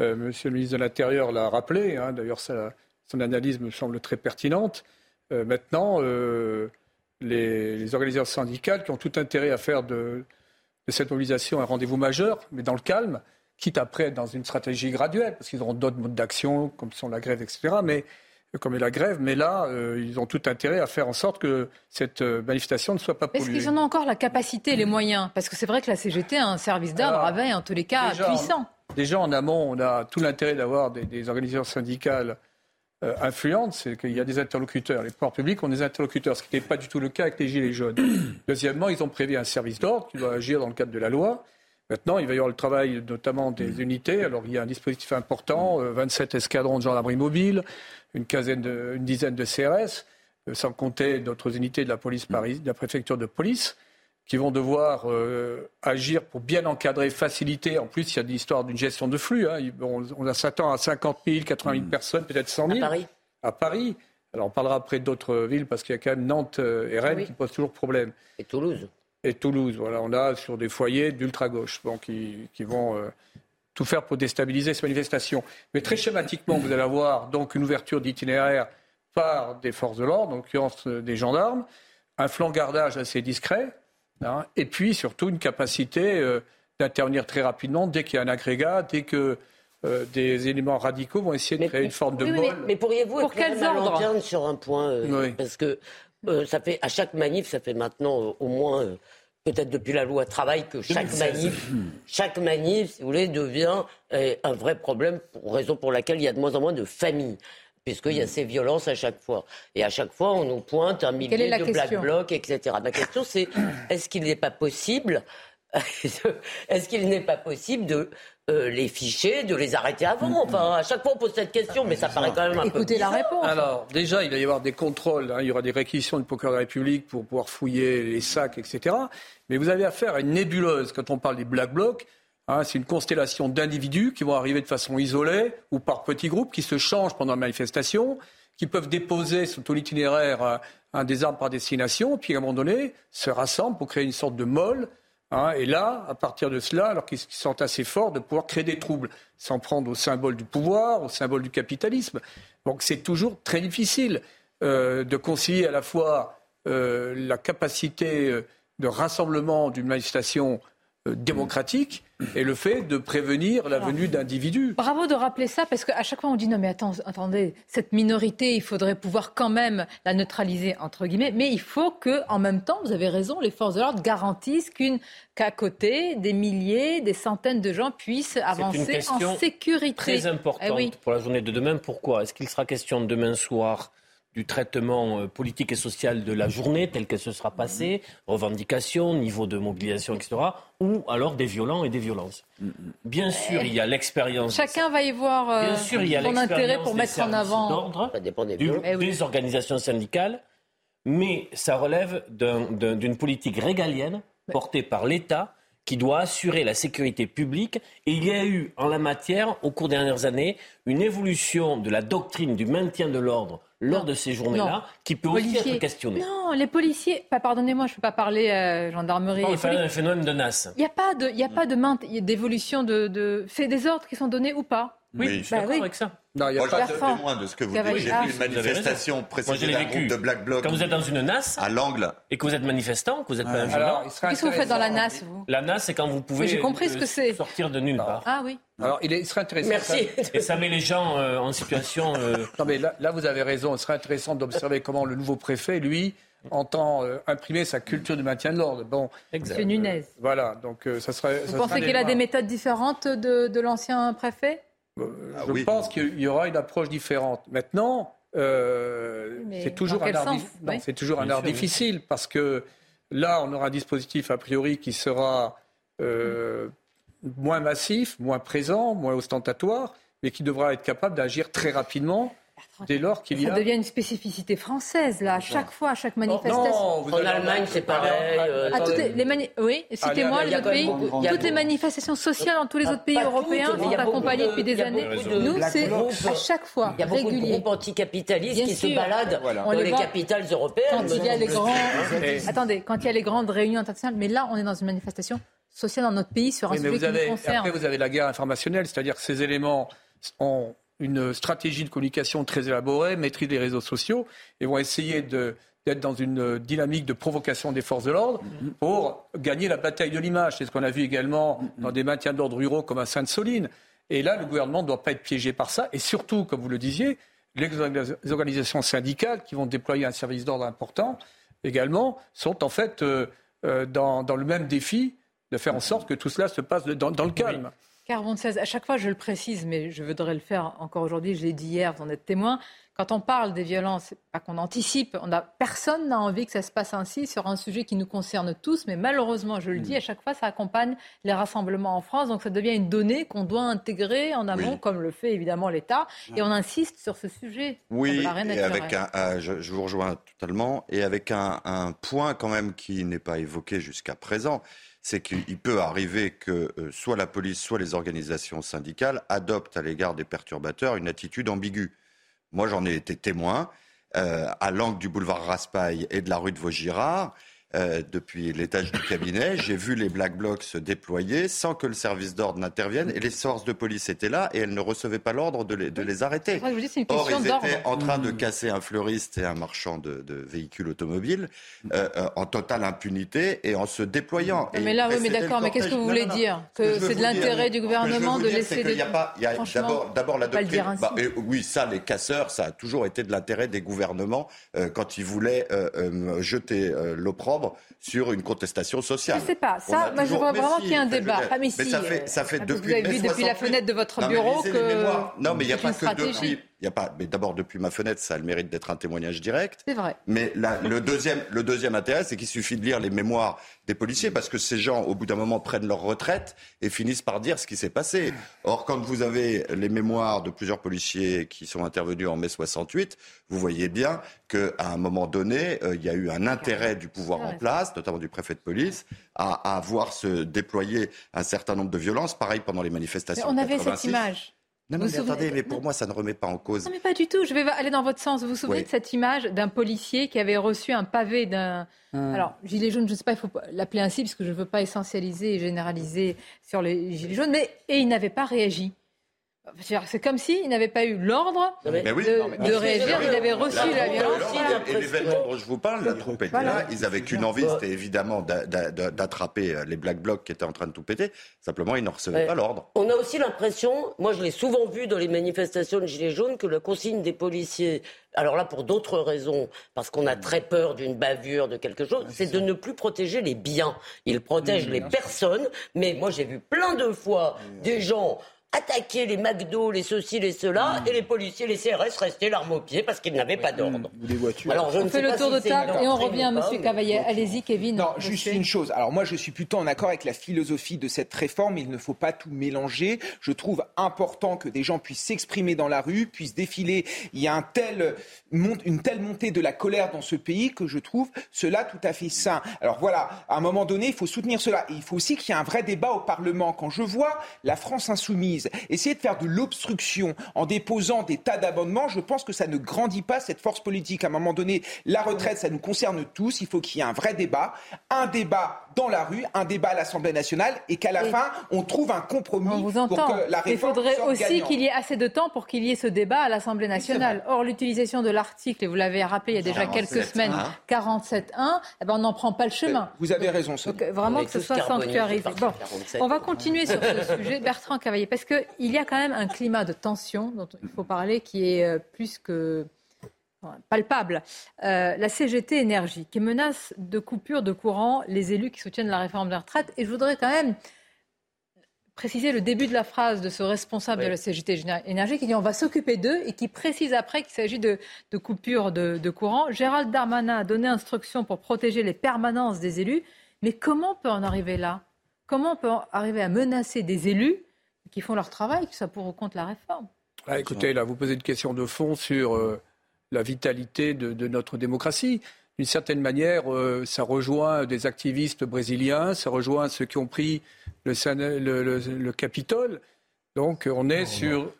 Euh, monsieur le ministre de l'Intérieur l'a rappelé, hein, d'ailleurs son analyse me semble très pertinente. Euh, maintenant, les, les organisations syndicales qui ont tout intérêt à faire de de cette mobilisation un rendez-vous majeur, mais dans le calme, quitte après dans une stratégie graduelle, parce qu'ils auront d'autres modes d'action, comme sont la grève, etc. Mais comme est la grève, mais là, euh, ils ont tout intérêt à faire en sorte que cette euh, manifestation ne soit pas polluée. Est-ce qu'ils en ont encore la capacité, les moyens? Parce que c'est vrai que la CGT a un service d'ordre avait, en tous les cas, puissant. déjà, en amont, on a tout l'intérêt d'avoir des, organisations syndicales euh, influentes, c'est qu'il y a des interlocuteurs. Les pouvoirs publics ont des interlocuteurs, ce qui n'est pas du tout le cas avec les Gilets jaunes. *clears throat* Deuxièmement, ils ont prévu un service d'ordre qui doit agir dans le cadre de la loi. Maintenant, il va y avoir le travail notamment des unités. Alors, il y a un dispositif important, 27 euh, escadrons de gendarmerie mobile, une, quinzaine de, une dizaine de CRS, euh, sans compter d'autres unités de la police Paris, de la préfecture de police qui vont devoir euh, agir pour bien encadrer, faciliter. En plus, il y a l'histoire d'une gestion de flux. Hein. On, on s'attend à 50 000, 80 000 personnes, peut-être 100 000. À Paris À Paris. Alors, on parlera après d'autres villes parce qu'il y a quand même Nantes et Rennes Oui. qui posent toujours problème. Et Toulouse. Et Toulouse, voilà. On a sur des foyers d'ultra-gauche bon, qui, qui vont euh, tout faire pour déstabiliser ces manifestations. Mais très schématiquement, vous allez avoir donc une ouverture d'itinéraire par des forces de l'ordre, en l'occurrence euh, des gendarmes, un flanc gardage assez discret, hein, et puis surtout une capacité euh, d'intervenir très rapidement dès qu'il y a un agrégat, dès que euh, des éléments radicaux vont essayer de créer une forme de Oui, oui, mais, pourriez-vous Pour être quand quels ordres? sur un point euh, Oui. Parce que euh, ça fait à chaque manif, ça fait maintenant euh, au moins euh, peut-être depuis la loi travail que chaque 2016. manif, chaque manif, si vous voulez, devient euh, un vrai problème, pour, raison pour laquelle il y a de moins en moins de familles. Puisqu'il y a ces violences à chaque fois. Et à chaque fois, on nous pointe un millier la de black blocs, etc. Ma question, c'est est-ce qu'il n'est pas possible *laughs* est-ce qu'il n'est pas possible de euh, les ficher, de les arrêter avant Enfin, à chaque fois, on pose cette question, mais ça paraît quand même un peu bizarre. Alors, déjà, il va y avoir des contrôles. hein. il y aura des réquisitions du procureur de la République pour pouvoir fouiller les sacs, etc. Mais vous avez affaire à une nébuleuse. Quand on parle des Black Blocs, hein, c'est une constellation d'individus qui vont arriver de façon isolée ou par petits groupes qui se changent pendant la manifestation, qui peuvent déposer sur tout l'itinéraire euh, un des armes par destination, puis à un moment donné, se rassemblent pour créer une sorte de molle. Hein, et là, à partir de cela, alors qu'ils sont assez forts, de pouvoir créer des troubles, s'en prendre au symbole du pouvoir, au symbole du capitalisme. Donc c'est toujours très difficile euh, de concilier à la fois euh, la capacité euh, de rassemblement d'une manifestation démocratique et le fait de prévenir la venue d'individus. Bravo de rappeler ça, parce qu'à chaque fois on dit non mais attends, attendez, cette minorité, il faudrait pouvoir quand même la neutraliser, entre guillemets, mais il faut que, en même temps, vous avez raison, les forces de l'ordre garantissent qu'une qu'à côté, des milliers, des centaines de gens puissent une avancer question en sécurité. très importante Eh oui. pour la journée de demain. Pourquoi? Est-ce qu'il sera question demain soir? Du traitement euh, politique et social de la journée telle qu'elle se sera passée, revendications, niveau de mobilisation, etc., ou alors des violents et des violences Bien sûr, il y a l'expérience Chacun va y voir euh, Bien sûr, il y a son intérêt pour des mettre en avant. d'ordre, du- Eh oui. des organisations syndicales, mais ça relève d'un- d'un- d'une politique régalienne portée par l'État qui doit assurer la sécurité publique. Et il y a eu en la matière, au cours des dernières années, une évolution de la doctrine du maintien de l'ordre lors de ces journées-là qui peut aussi Policiers. être questionnée. Non, les policiers, pas pardonnez-moi, je ne peux pas parler euh, gendarmerie. Non, et il un phénomène de NAS. Il n'y a pas de, il y a pas de d'évolution de, de fait des ordres qui sont donnés ou pas. Oui, je suis bah d'accord oui. avec ça. Non, il y a Moi, pas- je suis témoin de ce que vous dites. J'ai être- vu une Ah. manifestation précédée d'un groupe de Black Bloc Quand vous êtes dans une NAS à l'angle. et que vous êtes manifestant, que vous êtes pas un violent. Qu'est-ce que vous faites dans la NAS, vous? La NAS, c'est quand vous pouvez Mais j'ai compris ce euh, que c'est. sortir de nulle part. Ah oui. Alors, il, est- il serait intéressant. Merci. Et ça met les gens euh, en situation. euh, *laughs* Non, mais là, là, vous avez raison. Il serait intéressant d'observer comment le nouveau préfet, lui, entend euh, imprimer sa culture du maintien de l'ordre. Bon, Monsieur Nunez. voilà. Donc, euh, ça serait. Vous pensez qu'il a des méthodes différentes de, de l'ancien préfet? Euh, Je pense qu'il y aura une approche différente. Maintenant, euh, c'est toujours un art, sens dif- non, Oui. c'est toujours un Bien art sûr, oui. difficile parce que là, on aura un dispositif a priori qui sera euh, moins massif, moins présent, moins ostentatoire, mais qui devra être capable d'agir très rapidement dès lors qu'il y Ça a. devient une spécificité française, là, à chaque fois, à chaque manifestation. Non, vous En Allemagne, c'est pareil. euh, Ah, toutes les, les mani- Oui, citez-moi les il y a autres pays. beaucoup- Toutes les manifestations sociales dans tous les autres pays européens sont accompagnées de- depuis des années. de Nous, c'est à chaque fois Il y a beaucoup de régulier. groupes anticapitalistes Bien qui se baladent dans les capitales européennes. Quand il y a les grands... Attendez, quand il y a les grandes réunions internationales, mais là, on est dans une manifestation sociale dans notre pays sur un sujet qui nous concerne. après, vous avez la guerre informationnelle, c'est-à-dire que ces éléments ont une stratégie de communication très élaborée, maîtrisent les réseaux sociaux et vont essayer de d'être dans une dynamique de provocation des forces de l'ordre pour gagner la bataille de l'image. C'est ce qu'on a vu également dans des maintiens d'ordre ruraux comme à Sainte-Soline. Et là, le gouvernement ne doit pas être piégé par ça. Et surtout, comme vous le disiez, les orga- les organisations syndicales qui vont déployer un service d'ordre important également sont en fait euh, euh, dans, le même défi de faire en sorte que tout cela se passe dans le calme. 46, à chaque fois je le précise, mais je voudrais le faire encore aujourd'hui, je l'ai dit hier, vous en êtes témoin. Quand on parle des violences, pas qu'on anticipe, on a, personne n'a envie que ça se passe ainsi sur un sujet qui nous concerne tous, mais malheureusement, je le dis, à chaque fois, ça accompagne les rassemblements en France, donc ça devient une donnée qu'on doit intégrer en amont, comme le fait évidemment l'État, et on insiste sur ce sujet. Oui, et avec un, euh, je, vous rejoins totalement, et avec un, un point quand même qui n'est pas évoqué jusqu'à présent, c'est qu'il peut arriver que euh, soit la police, soit les organisations syndicales adoptent à l'égard des perturbateurs une attitude ambiguë. Moi, j'en ai été témoin. Euh, à l'angle du boulevard Raspail et de la rue de Vaugirard, euh, depuis l'étage du cabinet. J'ai vu les Black Blocs se déployer sans que le service d'ordre n'intervienne et les forces de police étaient là et elles ne recevaient pas l'ordre de, les, de les arrêter. Or, ils étaient en train de mmh. casser un fleuriste et un marchand de, de véhicules automobiles euh, euh, en totale impunité et en se déployant. mais là, oui, mais d'accord, mais qu'est-ce que vous voulez dire Que c'est de l'intérêt du gouvernement de laisser des... D'abord, la doctrine... Bah, oui, ça, les casseurs, ça a toujours été de l'intérêt des gouvernements quand ils voulaient jeter l'opprobre sur une contestation sociale. Je ne sais pas. Ça, moi, je vois vraiment qu'il y a un débat. Ah, mais, ça fait, ça fait depuis. Vous avez vu depuis la fenêtre de votre bureau que. Non, mais il n'y a pas que depuis. Il y a pas, mais d'abord, depuis ma fenêtre, ça a le mérite d'être un témoignage direct. C'est vrai. Mais le, deuxième, le deuxième intérêt, c'est qu'il suffit de lire les mémoires des policiers, parce que ces gens, au bout d'un moment, prennent leur retraite et finissent par dire ce qui s'est passé. Or, quand vous avez les mémoires de plusieurs policiers qui sont intervenus en mai 68, vous voyez bien qu'à un moment donné, euh, il y a eu un intérêt du pouvoir en place, notamment du préfet de police, à, à voir se déployer un certain nombre de violences. Pareil pendant les manifestations. Mais on avait cette image. Non, mais attendez, mais pour moi, ça ne remet pas en cause. Non, mais pas du tout. Je vais aller dans votre sens. Vous vous souvenez de cette image d'un policier qui avait reçu un pavé d'un. Ah. Alors, gilet jaune, je ne sais pas, il faut l'appeler ainsi, parce que je ne veux pas essentialiser et généraliser sur les gilets jaunes, mais et il n'avait pas réagi. C'est comme s'il n'avait pas eu l'ordre de, réagir, il avait reçu la violence. Et l'événement dont je vous parle, la troupe était là, ils n'avaient qu'une envie, c'était évidemment d'attraper euh, les Black Blocs qui étaient en train de tout péter. Simplement, ils ne recevaient pas l'ordre. On a aussi l'impression, moi je l'ai souvent vu dans les manifestations de Gilets jaunes, que la consigne des policiers alors là pour d'autres raisons, parce qu'on a très peur d'une bavure, de quelque chose, c'est de ne plus protéger les biens. Ils protègent les personnes, mais moi j'ai vu plein de fois des gens attaquer les McDo, les ceci, les cela, et les policiers, les CRS restaient l'arme au pied parce qu'ils n'avaient pas d'ordre. Alors, je on fait le tour de table et on revient à M. Cavaillet. Allez-y, Kevin. Non, juste une chose. Alors moi, je suis plutôt en accord avec la philosophie de cette réforme. Il ne faut pas tout mélanger. Je trouve important que des gens puissent s'exprimer dans la rue, puissent défiler. Il y a un tel, une telle montée de la colère dans ce pays que je trouve cela tout à fait sain. Alors voilà, à un moment donné, il faut soutenir cela. Et il faut aussi qu'il y ait un vrai débat au Parlement. Quand je vois la France insoumise essayer de faire de l'obstruction en déposant des tas d'amendements, je pense que ça ne grandit pas cette force politique. À un moment donné, la retraite, ça nous concerne tous. Il faut qu'il y ait un vrai débat, un débat dans la rue, un débat à l'Assemblée nationale et qu'à la fin, on trouve un compromis vous pour que la réforme Il faudrait aussi qu'il y ait assez de temps pour qu'il y ait ce débat à l'Assemblée nationale. Or, l'utilisation de l'article, et vous l'avez rappelé il y a déjà quelques semaines, 47.1, eh ben, on n'en prend pas le chemin. Vous avez raison. Ça. vraiment que ce soit sanctuarisé. Bon, on va continuer sur ce *laughs* sujet. Bertrand Cavaillé, parce qu'il y a quand même un climat de tension dont il faut parler qui est euh, plus que palpable. Euh, la CGT Énergie qui menace de coupure de courant les élus qui soutiennent la réforme des retraites. Et je voudrais quand même préciser le début de la phrase de ce responsable de la CGT Énergie qui dit on va s'occuper d'eux et qui précise après qu'il s'agit de, coupure de, de, courant. Gérald Darmanin a donné instruction pour protéger les permanences des élus. Mais comment on peut en arriver là? Comment on peut arriver à menacer des élus qui font leur travail, qui ça pour ou contre la réforme? Ah, Écoutez, là, vous posez une question de fond sur euh, la vitalité de, notre démocratie. D'une certaine manière, euh, ça rejoint des activistes brésiliens, ça rejoint ceux qui ont pris le, le, Capitole. Donc, on est sur.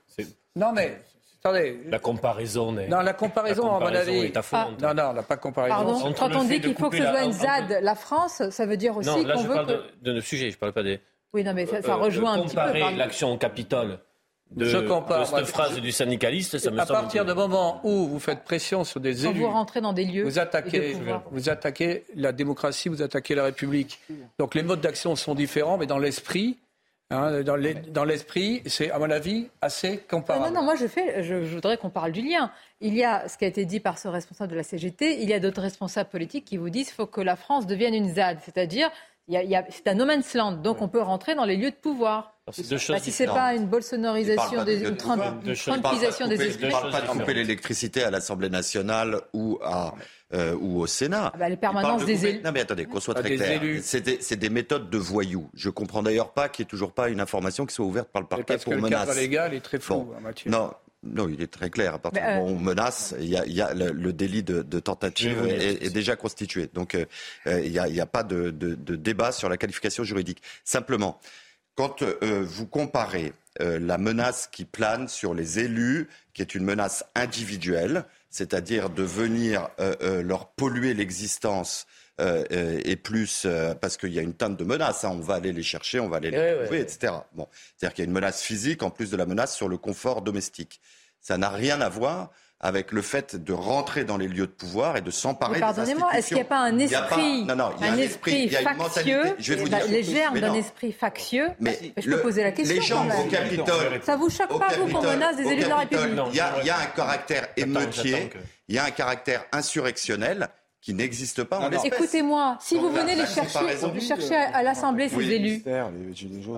Non, mais Attendez. La comparaison n'est. Non, la comparaison, à mon avis. Ah, non, non, n'a pas de comparaison. Pardon, quand on dit qu'il faut que ce soit une ZAD, la France, ça veut dire aussi qu'on veut. Non, là, je parle de, de nos sujets, je parle pas des. Oui, non, mais ça, ça euh, rejoint un petit peu. Comparer l'action au Capitole de, je compare, cette phrase du syndicaliste, ça me à partir du moment où vous faites pression sur des élus, vous rentrez dans des lieux, vous attaquez, vous attaquez la démocratie, vous attaquez la République. Donc les modes d'action sont différents, mais dans l'esprit, hein, dans l'esprit, c'est à mon avis assez comparable. Non, non, moi je fais, je, je voudrais qu'on parle du lien. Il y a ce qui a été dit par ce responsable de la CGT, il y a d'autres responsables politiques qui vous disent qu'il faut que la France devienne une ZAD, c'est-à-dire c'est un no man's land, donc on peut rentrer dans les lieux de pouvoir. Bah, si c'est pas une bolsonorisation des, une trumpisation des esprits. Je ne parle pas de couper l'électricité à l'Assemblée nationale ou à euh, ou au Sénat. Ah bah, les permanences des élus. Non mais attendez, qu'on soit ah, très clair. C'est des, des, méthodes de voyous. Je comprends d'ailleurs pas qu'il n'y ait toujours pas une information qui soit ouverte par le parquet parce pour que menace. Le cadre légal est très flou, Mathieu. Non, non, il est très clair. À partir du moment où on menace, il y a, il y a le, délit de, de tentative est, est, déjà constitué. Donc euh, il n'y a, a, pas de, de, de, débat sur la qualification juridique. Simplement, quand euh, vous comparez euh, la menace qui plane sur les élus, qui est une menace individuelle, c'est-à-dire de venir euh, leur polluer l'existence et plus parce qu'il y a une teinte de menace. Hein, on va aller les chercher, on va aller les trouver, etc. Bon, c'est-à-dire qu'il y a une menace physique en plus de la menace sur le confort domestique. Ça n'a rien à voir avec le fait de rentrer dans les lieux de pouvoir et de s'emparer des Pardonnez-moi, est-ce qu'il n'y a pas un esprit, non, non, il y a un, esprit, a factieux, je vais vous dire, les germes d'un esprit factieux Mais je peux poser la question. Les gens au Capitole, ça vous choque pas vous qu'on menace des élus de la République Il y, a, il y a un caractère émeutier, il y a un caractère insurrectionnel qui n'existe pas en Écoutez-moi, si vous venez les chercher, chercher à, l'Assemblée ces élus.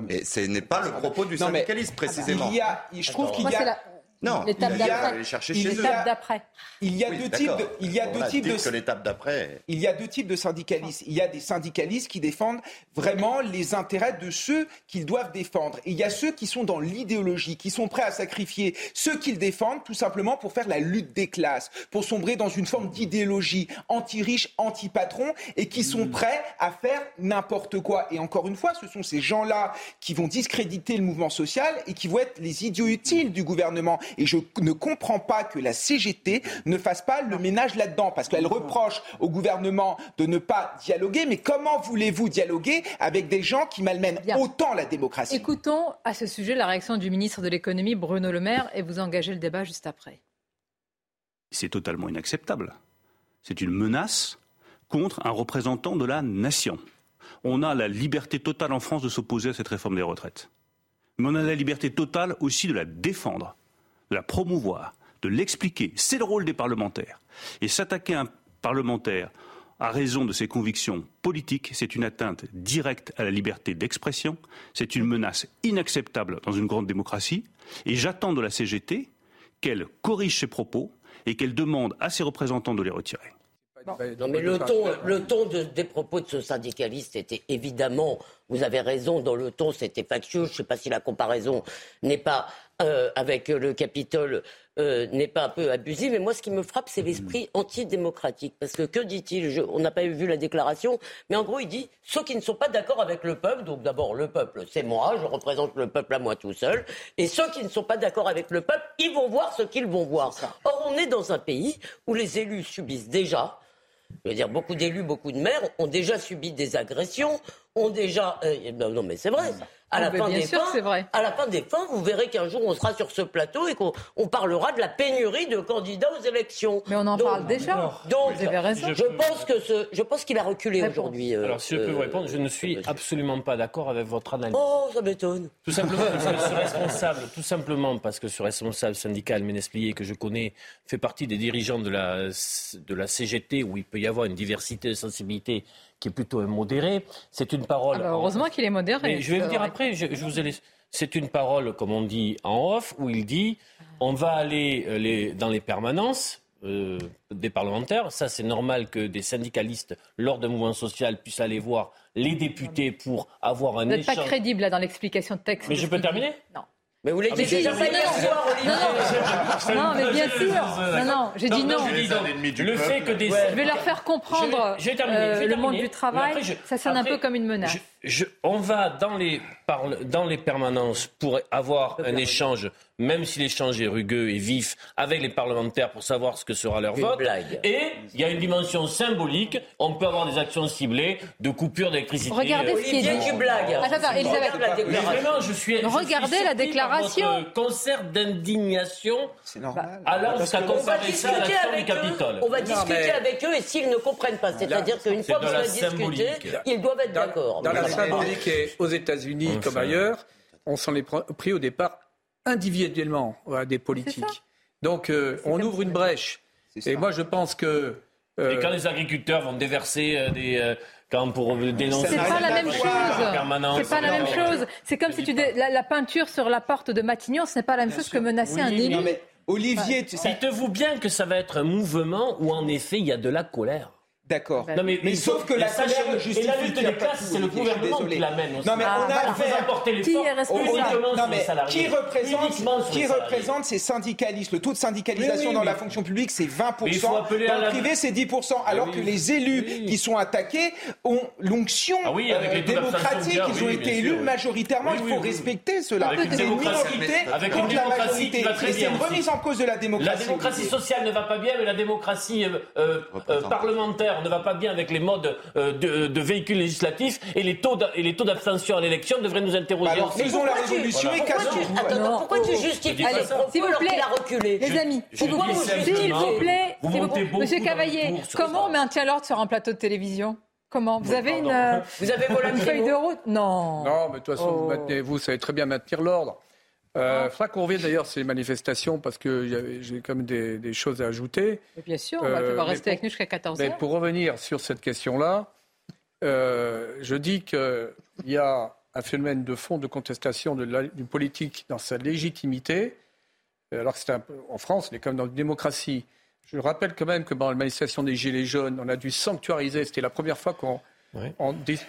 Et ce n'est pas le propos du syndicalisme précisément. Il y a, je trouve qu'il y a non, l'étape d'après. L'étape d'après. Il y a deux types de, il y a deux types de l'étape d'après. Il y a deux types de syndicalistes. Il y a des syndicalistes qui défendent vraiment les intérêts de ceux qu'ils doivent défendre. Et il y a ceux qui sont dans l'idéologie, qui sont prêts à sacrifier ceux qu'ils défendent tout simplement pour faire la lutte des classes, pour sombrer dans une forme d'idéologie anti-riche, anti-patron et qui sont mm. prêts à faire n'importe quoi. Et encore une fois, ce sont ces gens-là qui vont discréditer le mouvement social et qui vont être les idiots utiles du gouvernement. Et je ne comprends pas que la CGT ne fasse pas le ménage là-dedans, parce qu'elle reproche au gouvernement de ne pas dialoguer. Mais comment voulez-vous dialoguer avec des gens qui malmènent autant la démocratie? Écoutons à ce sujet la réaction du ministre de l'économie, Bruno Le Maire, et vous engagez le débat juste après. C'est totalement inacceptable. C'est une menace contre un représentant de la nation. On a la liberté totale en France de s'opposer à cette réforme des retraites. Mais on a la liberté totale aussi de la défendre de la promouvoir, de l'expliquer. C'est le rôle des parlementaires. Et s'attaquer à un parlementaire à raison de ses convictions politiques, c'est une atteinte directe à la liberté d'expression, c'est une menace inacceptable dans une grande démocratie, et j'attends de la CGT qu'elle corrige ses propos et qu'elle demande à ses représentants de les retirer. Non, mais le ton, le ton des propos de ce syndicaliste était évidemment, vous avez raison, dans le ton c'était factieux. Je ne sais pas si la comparaison n'est pas euh, avec le Capitole euh, n'est pas un peu abusive. Mais moi, ce qui me frappe, c'est l'esprit antidémocratique. Parce que que dit-il? On n'a pas vu la déclaration, mais en gros, il dit ceux qui ne sont pas d'accord avec le peuple. Donc d'abord, le peuple, c'est moi, je représente le peuple à moi tout seul. Et ceux qui ne sont pas d'accord avec le peuple, ils vont voir ce qu'ils vont voir. Or, on est dans un pays où les élus subissent déjà je veux dire, beaucoup d'élus, beaucoup de maires ont déjà subi des agressions, ont déjà. Euh, non, mais c'est vrai. À la, fin des fins, à la fin des fins, vous verrez qu'un jour on sera sur ce plateau et qu'on parlera de la pénurie de candidats aux élections. Mais on en parle déjà. Donc, vous avez raison. Je, pense que ce, je pense qu'il a reculé aujourd'hui. Euh, Alors, si je peux vous euh, répondre, je ne suis absolument pas d'accord avec votre analyse. Oh, ça m'étonne. Tout simplement *laughs* parce que ce responsable, tout simplement parce que ce responsable syndical Ménesplier que je connais fait partie des dirigeants de la de la CGT où il peut y avoir une diversité de sensibilités qui est plutôt modéré. C'est une parole. Ah bah, heureusement qu'il est modéré. Mais je vais vous dire après, je, vous ai C'est une parole, comme on dit en off, où il dit on va aller euh, les, dans les permanences euh, des parlementaires. Ça, c'est normal que des syndicalistes, lors d'un mouvement social, puissent aller voir les députés pour avoir un échange. Vous n'êtes pas crédible là, dans l'explication de texte. Mais je peux terminer? Non. Mais vous voulez dire que Non, non, mais bien sûr. Non, non, j'ai dit non. Le fait que des... Je vais leur faire comprendre euh, le monde du travail. Ça sonne un peu comme une menace. On va dans les, dans les permanences pour avoir un échange même si l'échange est rugueux et vif, avec les parlementaires pour savoir ce que sera leur vote. Et il y a une dimension symbolique. On peut avoir des actions ciblées de coupure d'électricité. Regardez ce qui est dit. tu blagues. Attends, Elisabeth. Vraiment, je suis. Regardez la déclaration. Votre concert d'indignation. C'est normal. Alors, jusqu'à comparer ça à l'action du Capitole. On va discuter avec eux et s'ils ne comprennent pas, c'est-à-dire qu'une fois qu'on a discuté, ils doivent être d'accord. Symbolique et aux États-Unis comme ailleurs, on s'en est pris au départ individuellement des politiques. Donc euh, on ouvre une brèche. Et moi je pense que... Euh, Et quand les agriculteurs vont déverser euh, des, quand pour dénoncer. C'est pas la même chose. C'est pas la même chose. C'est comme si tu la, peinture sur la porte de Matignon, ce n'est pas la même chose que menacer un élu. Olivier, tu sais. Dites-vous bien que ça va être un mouvement où en effet il y a de la colère. D'accord. mais, mais, sauf que la colère ne justifie Et la lutte des classes, c'est le gouvernement qui l'amène aussi. Non, mais on a ah, affaire... apporter les qui est responsable non, mais qui représente, qui représente ces syndicalistes? Le taux de syndicalisation dans la fonction publique, c'est 20%. Dans le privé, c'est 10%. Alors que les élus qui sont attaqués ont l'onction ah euh, démocratique. Ils ont été élus majoritairement. Il faut respecter cela. C'est une minorité contre la majorité. C'est une remise en cause de la démocratie. La démocratie sociale ne va pas bien, mais la démocratie euh, ne va pas bien avec les modes euh, de, véhicules législatifs et les taux d'abstention à l'élection devraient nous interroger. Alors faisons la révolution et cassons Attends, pourquoi tu justifies Allez, s'il vous plaît, reculé Les amis, s'il vous plaît, Monsieur Cavaillé, comment on maintient l'ordre sur un plateau de télévision? Comment Vous avez une, euh, vous avez une feuille de route? Non. Non, mais de toute façon, vous, oh. vous savez très bien maintenir l'ordre. Euh, il faudra qu'on revienne d'ailleurs ces manifestations parce que j'ai quand même des, choses à ajouter. bien sûr, on va euh, rester avec nous jusqu'à 14h. Mais pour revenir sur cette question-là, euh, je dis qu'il y a un phénomène de fond de contestation d'une politique dans sa légitimité, alors que un, en France, on est comme dans une démocratie. Je rappelle quand même que dans la manifestation des Gilets jaunes, on a dû sanctuariser, c'était la première fois qu'on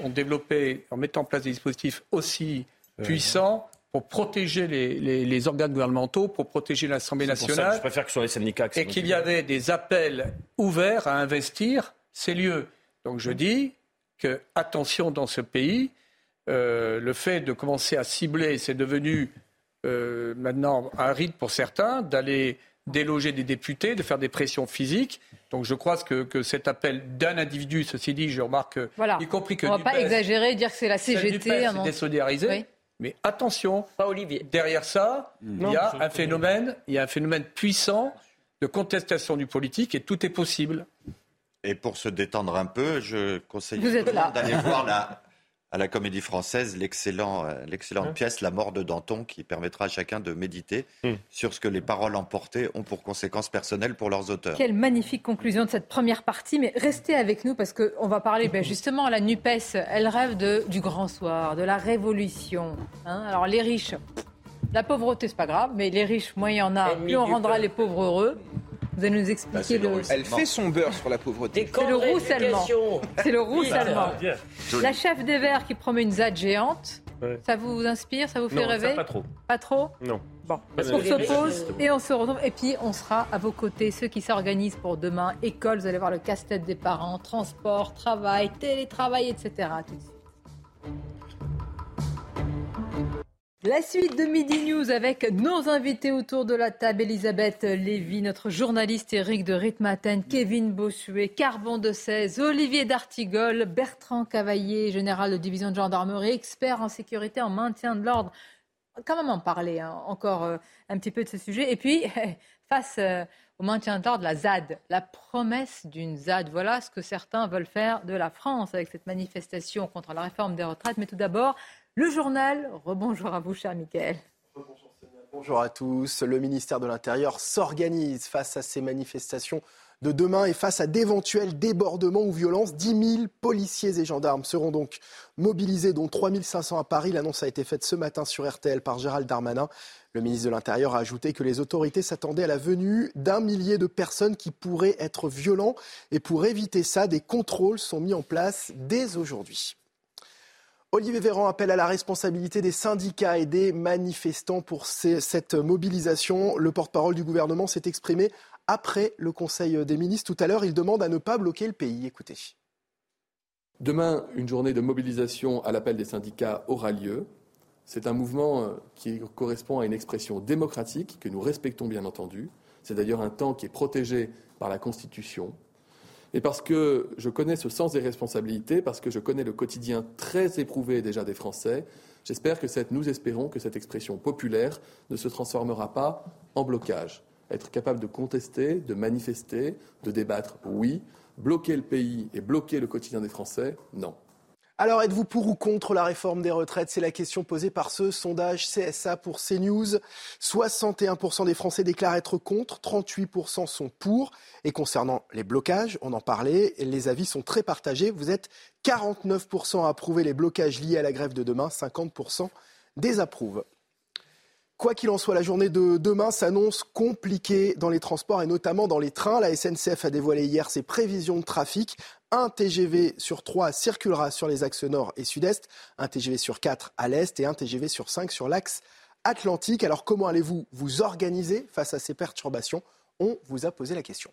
développait, en mettant en place des dispositifs aussi puissants, pour protéger les, organes gouvernementaux, pour protéger l'Assemblée nationale. je préfère que ce soit les syndicats. et qu'il y avait des appels ouverts à investir ces lieux. Donc je dis que attention dans ce pays, euh, le fait de commencer à cibler, c'est devenu euh, maintenant un rite pour certains d'aller déloger des députés, de faire des pressions physiques. Donc je crois que, que cet appel d'un individu, ceci dit, je remarque, y compris que... On ne va pas exagérer, dire que c'est la CGT. C'est désolidarisé. Mais attention, derrière ça, il y a un phénomène, il y a un phénomène puissant de contestation du politique et tout est possible. Et pour se détendre un peu, je conseille d'aller voir la, à la Comédie Française euh, l'excellente hein pièce La mort de Danton qui permettra à chacun de méditer hmm. sur ce que les paroles emportées ont pour conséquences personnelles pour leurs auteurs. Quelle magnifique conclusion de cette première partie, mais restez avec nous parce qu'on va parler ben justement, la NUPES, elle rêve de, du grand soir, de la révolution. Hein. Alors les riches, la pauvreté c'est pas grave, mais les riches, moins il y en a, plus on rendra les pauvres heureux. Vous allez nous expliquer bah, le... Elle fait son beurre sur la pauvreté. C'est le roussellement. C'est le roussellement. La chef des Verts qui promet une ZAD géante. Ça vous inspire Ça vous fait rêver Pas trop. Pas trop Non. Bon, on se pose et on se retrouve. Et puis, on sera à vos côtés, ceux qui s'organisent pour demain. École, vous allez voir le casse-tête des parents, transport, travail, télétravail, etc. Tout de suite. La suite de Midi News avec nos invités autour de la table. Elisabeth Lévy, notre journaliste Eric de Ritmaten, Kevin Bossuet, Carbon de 16, Olivier D'Artigol, Bertrand Cavaillé, général de division de gendarmerie, expert en sécurité, en maintien de l'ordre. Quand même en parler hein, encore euh, un petit peu de ce sujet. Et puis, *laughs* face euh, au maintien de l'ordre, la ZAD, la promesse d'une ZAD. Voilà ce que certains veulent faire de la France avec cette manifestation contre la réforme des retraites. Mais tout d'abord, le journal, rebonjour à vous, cher Michael. Bonjour à tous. Le ministère de l'Intérieur s'organise face à ces manifestations de demain et face à d'éventuels débordements ou violences. 10 000 policiers et gendarmes seront donc mobilisés, dont 3 500 à Paris. L'annonce a été faite ce matin sur RTL par Gérald Darmanin. Le ministre de l'Intérieur a ajouté que les autorités s'attendaient à la venue d'un millier de personnes qui pourraient être violents. Et pour éviter ça, des contrôles sont mis en place dès aujourd'hui. Olivier Véran appelle à la responsabilité des syndicats et des manifestants pour cette mobilisation. Le porte-parole du gouvernement s'est exprimé après le Conseil des ministres. Tout à l'heure, il demande à ne pas bloquer le pays. Écoutez. Demain, une journée de mobilisation à l'appel des syndicats aura lieu. C'est un mouvement euh, qui correspond à une expression démocratique que nous respectons bien entendu. C'est d'ailleurs un temps qui est protégé par la Constitution et parce que je connais ce sens des responsabilités, parce que je connais le quotidien très éprouvé déjà des Français, j'espère que nous espérons que cette expression populaire ne se transformera pas en blocage. Être capable de contester, de manifester, de débattre, oui. Bloquer le pays et bloquer le quotidien des Français, non. Alors, êtes-vous pour ou contre la réforme des retraites? C'est la question posée par ce sondage CSA pour CNews. 61% des Français déclarent être contre, 38% sont pour. Et concernant les blocages, on en parlait, les avis sont très partagés. Vous êtes 49% à approuver les blocages liés à la grève de demain, 50% désapprouvent. Quoi qu'il en soit, la journée de demain s'annonce compliquée dans les transports et notamment dans les trains. La SNCF a dévoilé hier ses prévisions de trafic. Un TGV sur trois circulera sur les axes nord et sud-est, un TGV sur quatre à l'est et un TGV sur cinq sur l'axe atlantique. Alors comment allez-vous vous organiser face à ces perturbations? On vous a posé la question.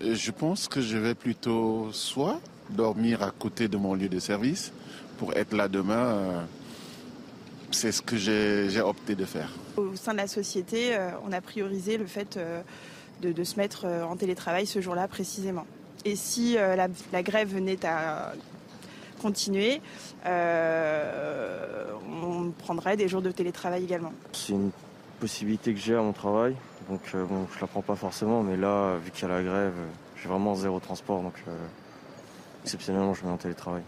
Je pense que je vais plutôt soit dormir à côté de mon lieu de service pour être là demain. Euh, c'est ce que j'ai opté de faire. Au sein de la société, euh, on a priorisé le fait euh, de, se mettre euh, en télétravail ce jour-là précisément. Et si la, grève venait à continuer, on prendrait des jours de télétravail également. C'est une possibilité que j'ai à mon travail, donc bon, je la prends pas forcément, mais là, vu qu'il y a la grève, j'ai vraiment zéro transport, donc exceptionnellement, je mets en télétravail.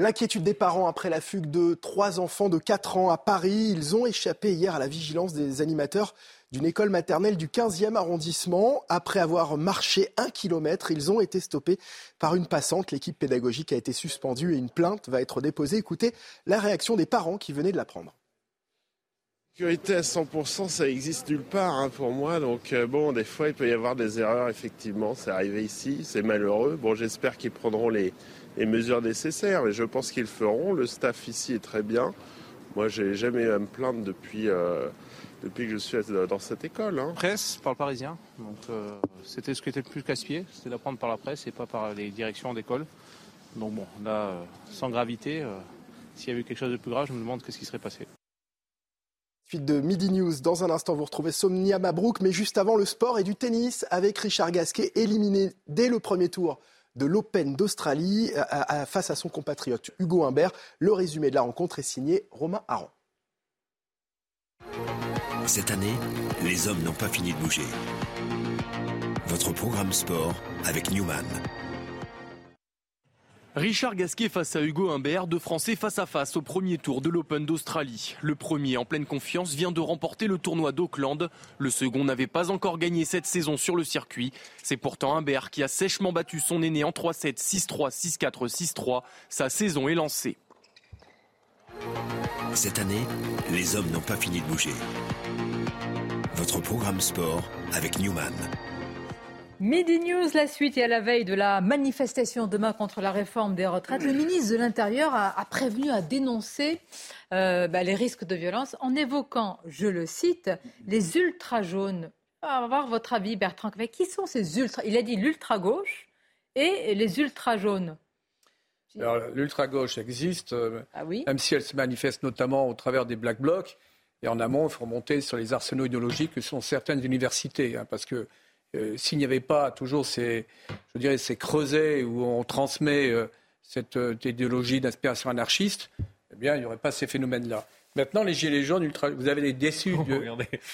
L'inquiétude des parents après la fugue de trois enfants de 4 ans à Paris. Ils ont échappé hier à la vigilance des animateurs d'une école maternelle du 15e arrondissement. Après avoir marché un kilomètre, ils ont été stoppés par une passante. L'équipe pédagogique a été suspendue et une plainte va être déposée. Écoutez la réaction des parents qui venaient de l'apprendre. Sécurité à 100%, ça existe nulle part hein, pour moi. Donc euh, bon, des fois, il peut y avoir des erreurs, effectivement. C'est arrivé ici, c'est malheureux. Bon, j'espère qu'ils prendront les, les mesures nécessaires. Et je pense qu'ils feront. Le staff ici est très bien. Moi, j'ai jamais eu à me plaindre depuis, euh, depuis que je suis dans cette école. Hein. Presse par le Parisien. Donc, euh, c'était ce qui était le plus casse-pied, c'était d'apprendre par la presse et pas par les directions d'école. Donc bon, là, euh, sans gravité, s'il y avait eu quelque chose de plus grave, je me demande qu'est-ce qui serait passé. Suite de Midi News. Dans un instant, vous retrouvez Somnia Mabrouk, mais juste avant le sport et du tennis avec Richard Gasquet, éliminé dès le premier tour de l'Open d'Australie euh, face à son compatriote Hugo Humbert. Le résumé de la rencontre est signé Romain Aron. Cette année, les hommes n'ont pas fini de bouger. Votre programme sport avec Newman. Richard Gasquet face à Hugo Humbert, deux Français face à face au premier tour de l'Open d'Australie. Le premier, en pleine confiance, vient de remporter le tournoi d'Auckland. Le second n'avait pas encore gagné cette saison sur le circuit. C'est pourtant Humbert qui a sèchement battu son aîné en 3-7, 6-3, 6-4, 6-3. Sa saison est lancée. Cette année, les hommes n'ont pas fini de bouger. Votre programme sport avec Newman. Midi News, la suite et à la veille de la manifestation demain contre la réforme des retraites, le ministre de l'Intérieur a, prévenu, a dénoncé euh, bah, les risques de violence en évoquant, je le cite, les ultra-jaunes. On va voir votre avis, Bertrand. Qui sont ces ultra Il a dit l'ultra-gauche et les ultra-jaunes. L'ultra-gauche existe, euh, ah oui même si elle se manifeste notamment au travers des Black Blocs. Et en amont, il faut remonter sur les arsenaux idéologiques que sont certaines universités. Hein, parce que euh, s'il n'y avait pas toujours ces, je dirais, ces creusets où on transmet euh, cette euh, idéologie d'inspiration anarchiste, eh bien, il n'y aurait pas ces phénomènes-là. Maintenant, les gilets jaunes, ultra, vous avez des déçus. De...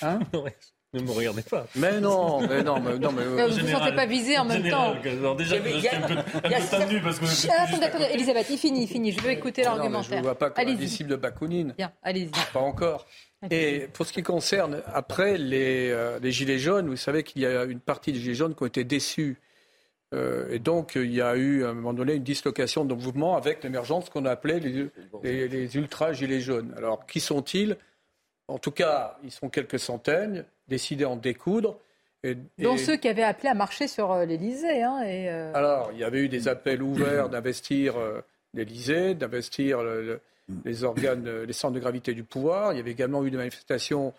Hein *laughs* ne me regardez pas. Mais non, mais non, mais non, mais vous ne vous sentez pas visé en même temps. Alors déjà, je suis un peu, *laughs* tendu parce que. Elisabeth, il finit, il finit. Je veux écouter l'argumentaire. Je ne vois pas comme un disciple de Bakounine. Bien, allez-y. Pas encore. Et pour ce qui concerne après les, euh, les Gilets jaunes, vous savez qu'il y a une partie des Gilets jaunes qui ont été déçus. Euh, et donc, il y a eu à un moment donné une dislocation de mouvement avec l'émergence qu'on a appelée les, les, ultra-Gilets jaunes. Alors, qui sont-ils? En tout cas, ils sont quelques centaines, décidés à en découdre. Et, Dont ceux qui avaient appelé à marcher sur euh, l'Elysée. Hein, et Alors, il y avait eu des appels ouverts d'investir l'Elysée, d'investir le les organes, euh, les centres de gravité du pouvoir. Il y avait également eu des manifestations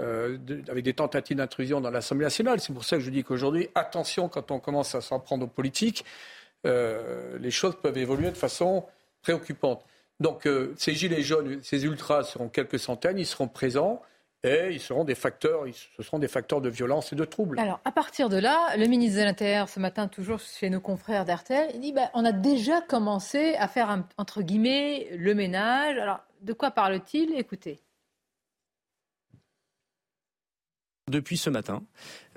euh, avec des tentatives d'intrusion dans l'Assemblée nationale. C'est pour ça que je dis qu'aujourd'hui, attention quand on commence à s'en prendre aux politiques, euh, les choses peuvent évoluer de façon préoccupante. Donc ces gilets jaunes, ces ultras seront quelques centaines, ils seront présents et ils seront des facteurs, ce seront des facteurs de violence et de troubles. Alors, à partir de là, le ministre de l'Intérieur, ce matin, toujours chez nos confrères d'RTL, il dit bah, on a déjà commencé à faire, entre guillemets, le ménage. Alors, de quoi parle-t-il? Écoutez. Depuis ce matin,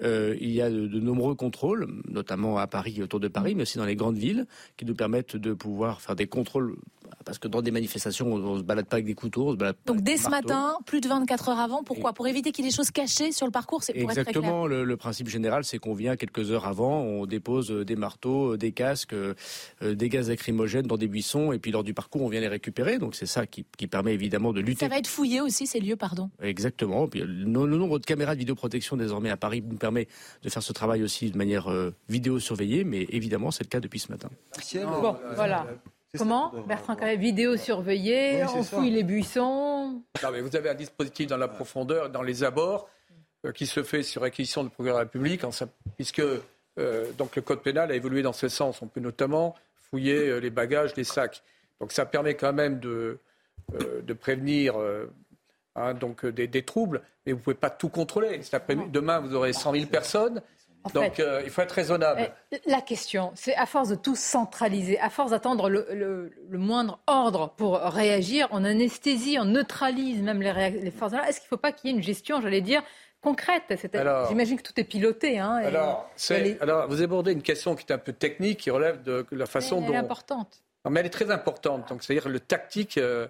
euh, il y a de, nombreux contrôles, notamment à Paris, autour de Paris, mais aussi dans les grandes villes, qui nous permettent de pouvoir faire des contrôles. Parce que dans des manifestations, on ne se balade pas avec des couteaux. On se balade Donc dès ce matin, plus de 24 heures avant, pourquoi Pour éviter qu'il y ait des choses cachées sur le parcours c'est pour Exactement. le, le, principe général, c'est qu'on vient quelques heures avant, on dépose euh, des marteaux, euh, des casques, des gaz lacrymogènes dans des buissons, et puis lors du parcours, on vient les récupérer. Donc c'est ça qui, qui, permet évidemment de lutter. Ça va être fouillé aussi ces lieux, pardon. Exactement. Puis, le, le nombre de caméras de vidéoprotection désormais à Paris nous permet de faire ce travail aussi de manière euh, vidéo surveillée, mais évidemment, c'est le cas depuis ce matin. Bon, voilà. Comment Bertrand vidéo surveillée, on fouille les buissons. Non, mais vous avez un dispositif dans la profondeur, dans les abords, euh, qui se fait sur réquisition du procureur de la République, puisque euh, donc le code pénal a évolué dans ce sens. On peut notamment fouiller les bagages, les sacs. Donc ça permet quand même de, de prévenir Hein, donc euh, des, troubles, mais vous ne pouvez pas tout contrôler. Demain, vous aurez 100 000 personnes. donc euh, il faut être raisonnable. Eh, la question, c'est à force de tout centraliser, à force d'attendre le, moindre ordre pour réagir, on anesthésie, on neutralise même les, les forces. Est-ce qu'il ne faut pas qu'il y ait une gestion, j'allais dire, concrète? J'imagine que tout est piloté. Hein, alors, alors, vous abordez une question qui est un peu technique, qui relève de la façon dont... Elle est importante. mais elle est très importante. Donc, c'est-à-dire le tactique... Euh, euh,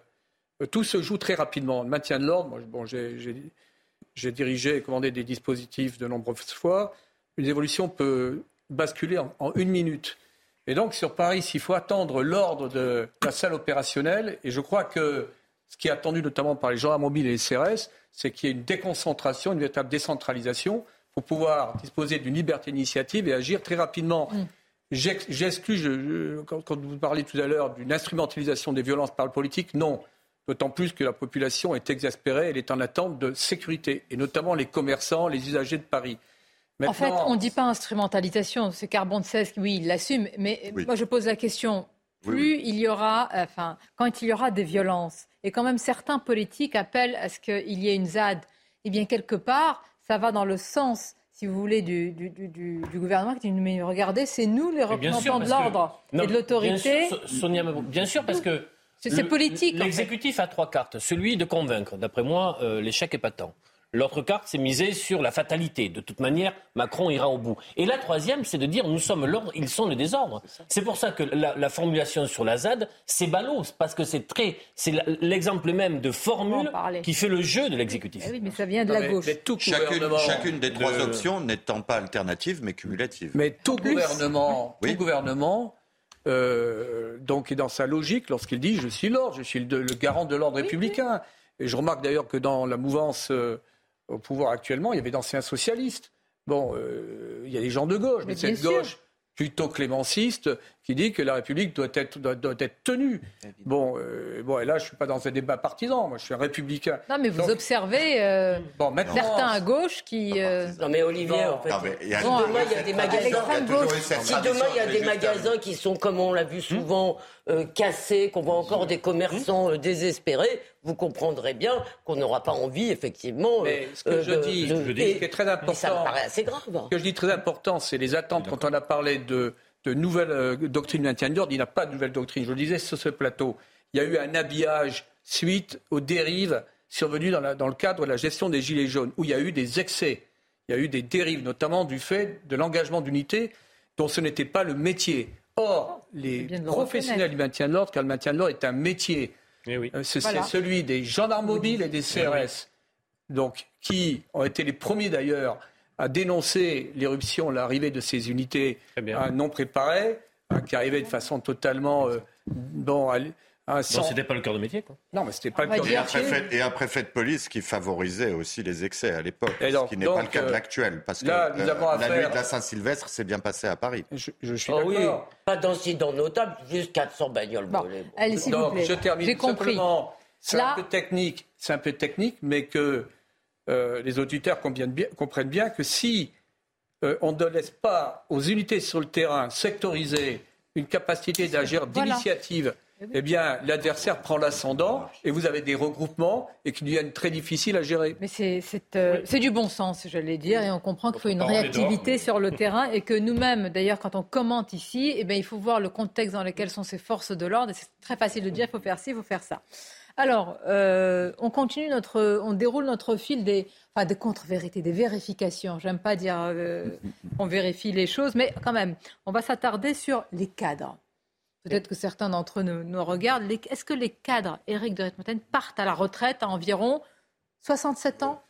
tout se joue très rapidement. Le maintien de l'ordre, bon, j'ai dirigé et commandé des dispositifs de nombreuses fois. Une évolution peut basculer en, une minute. Et donc, sur Paris, s'il faut attendre l'ordre de la salle opérationnelle, et je crois que ce qui est attendu notamment par les gendarmes mobiles et les CRS, c'est qu'il y ait une déconcentration, une véritable décentralisation pour pouvoir disposer d'une liberté d'initiative et agir très rapidement. J'exclus, quand, vous parlez tout à l'heure d'une instrumentalisation des violences par le politique, non. D'autant plus que la population est exaspérée, elle est en attente de sécurité, et notamment les commerçants, les usagers de Paris. En fait, on ne dit pas instrumentalisation, c'est Carbone 16, oui, il l'assume, mais moi je pose la question, plus il y aura, enfin, quand il y aura des violences, et quand même certains politiques appellent à ce qu'il y ait une ZAD, eh bien quelque part, ça va dans le sens si vous voulez, du, du, du, du gouvernement qui dit Mais regardez, c'est nous les représentants de l'ordre et de l'autorité. Sonia, bien sûr, parce que c'est politique. L'exécutif a trois cartes. Celui de convaincre. D'après moi, euh, l'échec est patent. L'autre carte, c'est miser sur la fatalité. De toute manière, Macron ira au bout. Et la troisième, c'est de dire nous sommes l'ordre, ils sont le désordre. C'est pour ça que la, formulation sur la ZAD, c'est ballot, parce que c'est très, c'est l'exemple même de formule qui fait le jeu de l'exécutif. Eh oui, mais ça vient de la gauche. chacune, des trois options n'étant pas alternative, mais cumulative. Mais tout gouvernement, tout gouvernement euh, donc est dans sa logique lorsqu'il dit je suis l'ordre, je suis le, garant de l'ordre républicain. Et je remarque d'ailleurs que dans la mouvance euh, au pouvoir actuellement, il y avait d'anciens socialistes. Bon, euh, il y a des gens de gauche, mais, cette gauche plutôt clémenciste qui dit que la République doit être, doit, être tenue. Bon, euh, bon, et là, je ne suis pas dans un débat partisan, moi je suis un républicain. Non, mais vous observez euh, bon, certains à gauche qui... Euh, non, mais Olivier, en fait, si demain il y a des magasins, si demain il y a des magasins qui sont, comme on l'a vu souvent, cassés, qu'on voit encore des commerçants désespérés, vous comprendrez bien qu'on n'aura pas envie, effectivement. Mais ce que je dis, je dis, ce qui est très important, ça me paraît assez grave. Ce que je dis très important, c'est les attentes. Quand on a parlé de de nouvelles euh, doctrines de maintien de l'ordre. Il n'y a pas de nouvelle doctrine. Je le disais sur ce plateau. Il y a eu un habillage suite aux dérives survenues dans, dans, le cadre de la gestion des Gilets jaunes, où il y a eu des excès. Il y a eu des dérives, notamment du fait de l'engagement d'unité dont ce n'était pas le métier. Or, les professionnels du maintien de l'ordre, car le maintien de l'ordre est un métier, eh euh, c'est celui des gendarmes mobiles et des CRS, donc, qui ont été les premiers d'ailleurs a dénoncé l'éruption, l'arrivée de ces unités non préparées, hein, qui arrivaient de façon totalement euh, bon, non, c'était pas le cœur de métier, quoi. Non, mais c'était pas le cœur de métier. Et un préfet de police qui favorisait aussi les excès à l'époque, ce qui n'est pas le cas de euh, l'actuel. Parce que la nuit de la Saint-Sylvestre s'est bien passée à Paris. Je, suis oh d'accord. pas d'incident notable, juste 400 bagnoles volées. Allez, s'il vous plaît. Je termine J'ai compris. C'est un peu technique, c'est un peu technique, mais que euh, les auditeurs comprennent bien, que si euh, on ne laisse pas aux unités sur le terrain sectoriser une capacité d'agir d'initiative, eh, eh bien, l'adversaire prend l'ascendant et vous avez des regroupements et qui deviennent très difficiles à gérer. Mais c'est euh, du bon sens, j'allais dire, et on comprend qu'il faut une réactivité sur le terrain et que nous-mêmes, d'ailleurs, quand on commente ici, eh bien, il faut voir le contexte dans lequel sont ces forces de l'ordre. Et c'est très facile de dire il faut faire ci, il faut faire ça. Alors, euh, on continue notre, on déroule notre fil des, enfin, des contre-vérités, des vérifications. J'aime pas dire euh, qu'on vérifie les choses, mais quand même, on va s'attarder sur les cadres. Peut-être que certains d'entre eux nous, nous regardent. Est-ce que les cadres, Éric de Ritmaten, partent à la retraite à environ 67 ans?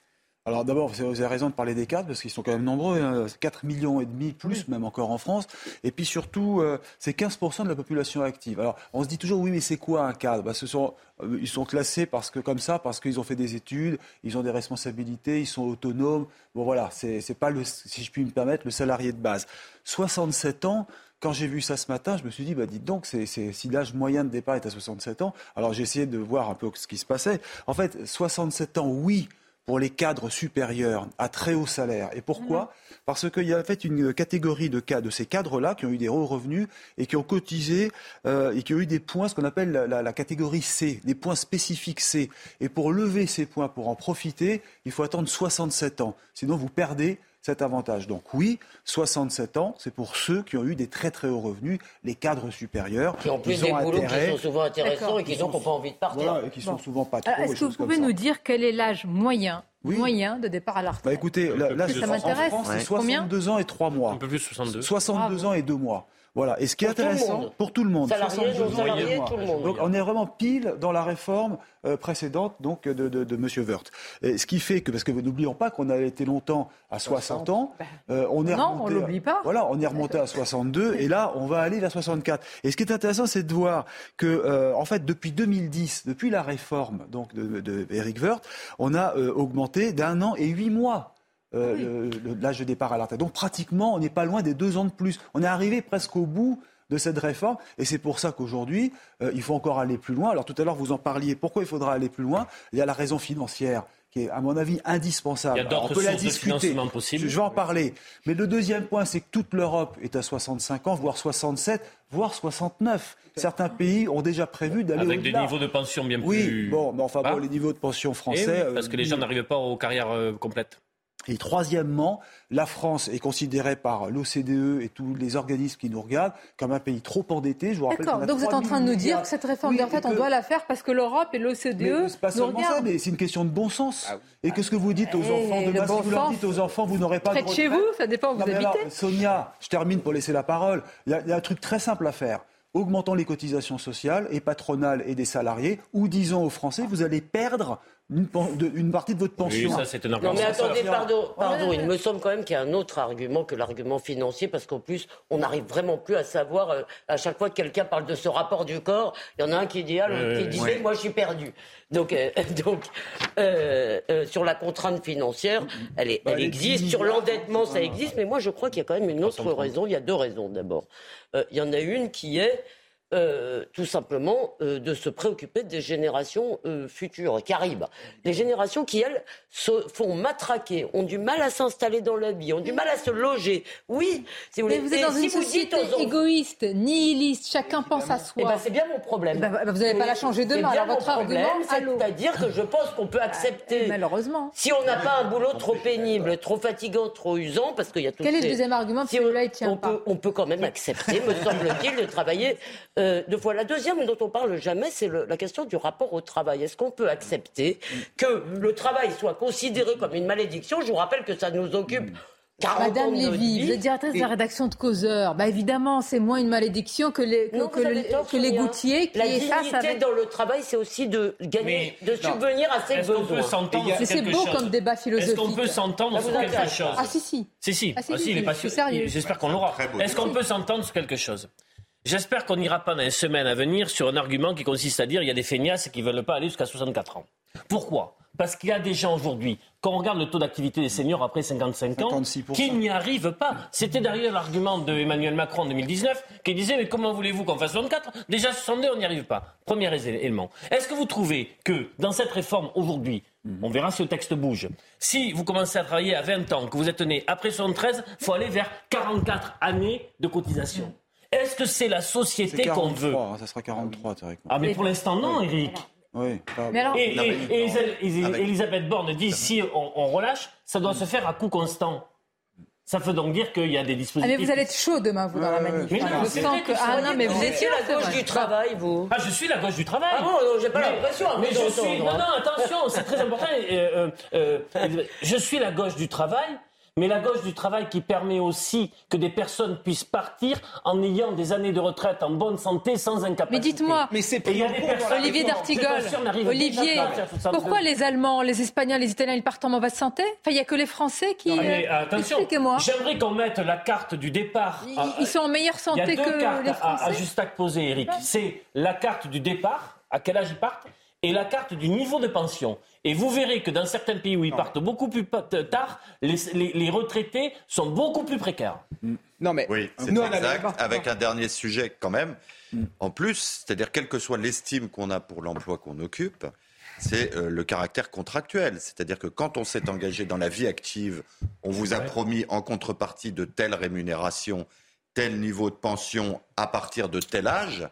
Alors d'abord, vous avez raison de parler des cadres parce qu'ils sont quand même nombreux, hein, 4 millions et demi plus même encore en France. Et puis surtout, euh, c'est 15% de la population active. Alors on se dit toujours oui, mais c'est quoi un cadre? Bah, ce sont, euh, Ils sont classés parce que comme ça, parce qu'ils ont fait des études, ils ont des responsabilités, ils sont autonomes. Bon voilà, c'est pas le, si je puis me permettre, le salarié de base. 67 ans. Quand j'ai vu ça ce matin, je me suis dit, bah, dites donc, c'est, si l'âge moyen de départ est à 67 ans, alors j'ai essayé de voir un peu ce qui se passait. En fait, 67 ans, oui, pour les cadres supérieurs à très haut salaire. Et pourquoi mmh. Parce qu'il y a en fait une catégorie de cas de ces cadres-là qui ont eu des hauts revenus et qui ont cotisé euh, et qui ont eu des points, ce qu'on appelle la, la, catégorie C, des points spécifiques C. Et pour lever ces points, pour en profiter, il faut attendre 67 ans. Sinon, vous perdez cet avantage. Donc oui, 67 ans, c'est pour ceux qui ont eu des très très hauts revenus, les cadres supérieurs. Qui ont plus des boulots qui sont souvent intéressants et qui n'ont pas envie de partir. Voilà, et qui sont souvent pas trop. Est-ce que vous pouvez nous dire quel est l'âge moyen moyen de départ à la retraite? Bah écoutez, l'âge ça m'intéresse. c'est 62 ans et 3 mois. Un peu plus 62. 62 ans et 2 mois. Voilà. Et ce qui est intéressant pour tout le monde, salarié, salarié, tout le monde. Donc on est vraiment pile dans la réforme euh, précédente donc de, de, de Monsieur Wörth. Et ce qui fait que parce que n'oublions pas qu'on a été longtemps à 60 ans, euh, on est non, on l'oublie pas. Voilà, on est remonté à 62 et là on va aller vers 64. Et ce qui est intéressant, c'est de voir que euh, en fait depuis 2010, depuis la réforme donc de, de Eric Woerth, on a augmenté d'un an et huit mois euh, ah l'âge de départ à la retraite. Donc pratiquement, on n'est pas loin des deux ans de plus. On est arrivé presque au bout de cette réforme. Et c'est pour ça qu'aujourd'hui, euh, il faut encore aller plus loin. Alors tout à l'heure, vous en parliez. Pourquoi il faudra aller plus loin? Il y a la raison financière qui est, à mon avis, indispensable. Il y a d'autres sources de financement possibles. Je vais en parler. Mais le deuxième point, c'est que toute l'Europe est à 65 ans, voire 67, voire 69. Certains pays ont déjà prévu d'aller Avec des niveaux de pension bien plus... Oui, bon, mais enfin bon, les niveaux de pension eh français... parce que les gens n'arrivent pas aux carrières euh, complètes. Et troisièmement, la France est considérée par l'OCDE et tous les organismes qui nous regardent comme un pays trop endetté. Je vous rappelle D'accord, donc vous êtes en train de nous dire que cette réforme des retraites, on doit la faire parce que l'Europe et l'OCDE C'est pas seulement ça, mais c'est une question de bon sens. Ah et que ce que vous dites aux eh, enfants demain, si vous leur dites aux enfants, vous n'aurez pas près de chez vous, ça dépend où vous habitez. Sonia, je termine pour laisser la parole. Il y, a un truc très simple à faire augmentons les cotisations sociales et patronales et des salariés, ou disons aux Français, vous allez perdre une, partie de votre pension. Oui, ça, c'est un argument. Non, mais attendez, pardon, pardon il me semble quand même qu'il y a un autre argument que l'argument financier, parce qu'en plus, on n'arrive vraiment plus à savoir, euh, à chaque fois que quelqu'un parle de ce rapport du corps, il y en a un qui dit, ah, qui disait, moi, je suis perdu. Donc, euh, *laughs* donc euh, sur la contrainte financière, elle, est, elle existe. Sur l'endettement, ça existe. Mais moi, je crois qu'il y a quand même une autre raison. Il y a deux raisons, d'abord. il y en a une qui est euh, tout simplement euh, de se préoccuper des générations euh, futures arrivent. Les générations qui, elles, se font matraquer, ont du mal à s'installer dans la vie, ont du mal à se loger. Oui, si vous voulez. Mais vous êtes dans une société égoïste, nihiliste, chacun pense à soi. Eh ben, c'est bien mon problème. Eh ben, vous n'allez pas la changer demain. Alors votre argument, c'est-à-dire que je pense qu'on peut accepter. malheureusement. Si on n'a pas un boulot trop pénible, trop fatigant, trop usant, parce qu'il y a tout. Quel est le deuxième argument si on, on, peut, on peut quand même *laughs* accepter, me semble-t-il, de travailler euh, deux fois. La deuxième dont on parle jamais, c'est la question du rapport au travail. Est-ce qu'on peut accepter que le travail soit considéré comme une malédiction? Je vous rappelle que ça nous occupe. 40 Madame Lévy, vous êtes directrice de la rédaction de Causeur. Bah évidemment, c'est moins une malédiction que les, que, les gouttiers qui La dignité dans le travail, c'est aussi de gagner, de subvenir à ses besoins. C'est beau comme débat philosophique. Est-ce qu'on peut s'entendre sur quelque chose? Ah si si. Si si. Ah, si, ah, si, pas J'espère qu'on l'aura. Est-ce qu'on peut s'entendre sur quelque chose? J'espère qu'on n'ira pas dans les semaines à venir sur un argument qui consiste à dire qu'il y a des feignasses qui ne veulent pas aller jusqu'à 64 ans. Pourquoi? Parce qu'il y a des gens aujourd'hui, quand on regarde le taux d'activité des seniors après 55 ans, qui n'y arrivent pas. C'était derrière l'argument de Emmanuel Macron en 2019 qui disait mais comment voulez-vous qu'on fasse 64 Déjà 62, on n'y arrive pas. Premier élément. Est-ce que vous trouvez que dans cette réforme aujourd'hui, on verra si le texte bouge. Si vous commencez à travailler à 20 ans, que vous êtes né après 73, il faut aller vers 44 années de cotisation? Est-ce que c'est la société qu'on veut hein, Ça sera 43, théoriquement. Ah, mais pour l'instant, non, Eric. Oui. Mais alors... Et, Elisabeth Borne dit si on, relâche, ça doit se faire à coût constant. Ça veut donc dire qu'il y a des dispositifs. Ah, mais vous allez être chaud demain, vous, dans la manif. Mais non, je c'est sens vrai que. que Ah non, mais vous étiez la gauche du travail, vous Ah, je suis la gauche du travail. Ah bon, non, j'ai pas l'impression, Mais je suis. Non, hein. non, attention, c'est très important. Euh, euh, euh, je suis la gauche du travail. Mais la gauche du travail qui permet aussi que des personnes puissent partir en ayant des années de retraite en bonne santé sans incapacité. Mais dites-moi, Et il y a des personnes- Olivier d'Artigol, Olivier, à pourquoi les Allemands, les Espagnols, les Italiens, ils partent en mauvaise santé? Enfin, il n'y a que les Français qui. Non, mais euh, attention, Expliquez-moi. j'aimerais qu'on mette la carte du départ. Ils- Ils sont en meilleure Il y a santé deux que cartes les à, à Français. juste poser, Eric. C'est la carte du départ, à quel âge ils partent, et la carte du niveau de pension. Et vous verrez que dans certains pays où ils partent beaucoup plus tard, les, les- les retraités sont beaucoup plus précaires. Non, mais Oui, c'est exact. Avec un dernier sujet quand même. En plus, c'est-à-dire quelle que soit l'estime qu'on a pour l'emploi qu'on occupe, c'est euh, le caractère contractuel. C'est-à-dire que quand on s'est engagé dans la vie active, on vous a promis en contrepartie de telle rémunération, tel niveau de pension à partir de tel âge.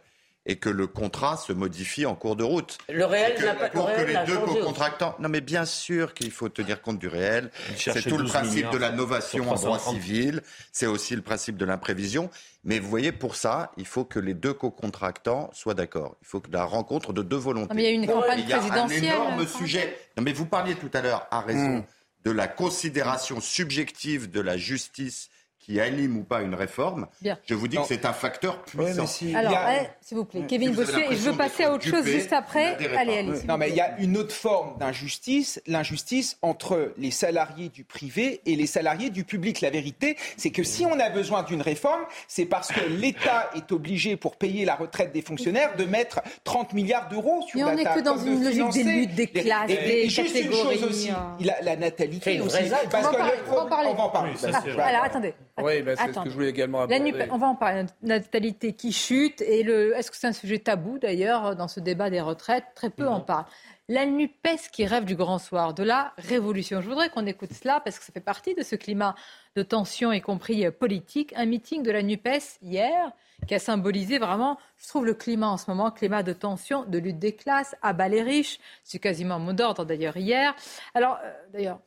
Et que le contrat se modifie en cours de route. Le réel n'a pas- Pour le que réel les deux co-contractants. Non, mais bien sûr qu'il faut tenir compte du réel. C'est tout le 12 principe de la novation en droit 330. civil. C'est aussi le principe de l'imprévision. Mais vous voyez, pour ça, il faut que les deux co-contractants soient d'accord. Il faut que la rencontre de deux volontés. Non, mais il y a une campagne Il y a présidentielle, un énorme sujet. Non, mais vous parliez tout à l'heure, à raison, Mm. de la considération subjective de la justice qui anime ou pas une réforme. Bien. Je vous dis Non. que c'est un facteur puissant. Alors, Il y a- eh, s'il vous plaît, Kevin Bossuet, et je veux passer à autre chose dupé, juste après. Allez, allez. Non, mais il y a une autre forme d'injustice, l'injustice entre les salariés du privé et les salariés du public. La vérité, c'est que si on a besoin d'une réforme, c'est parce que l'État est obligé, pour payer la retraite des fonctionnaires, de mettre 30 milliards d'euros sur Mais on la n'est table. que dans comme de une logique des luttes, des classes, et- des et juste une chose aussi, hein. la, la natalité aussi. Parce On va que on en parler. on. Oui, Alors, attendez. Oui, ben, c'est ce que je voulais également aborder. On va en parler. La natalité qui chute. Et le, est-ce que c'est un sujet tabou d'ailleurs dans ce débat des retraites? Très peu en parlent. La NUPES qui rêve du grand soir, de la révolution. Je voudrais qu'on écoute cela parce que ça fait partie de ce climat de tension, y compris euh, politique. Un meeting de la NUPES hier qui a symbolisé vraiment, je trouve, le climat en ce moment, climat de tension, de lutte des classes, à bas les riches. C'est quasiment mot d'ordre d'ailleurs hier. Alors, euh, d'ailleurs,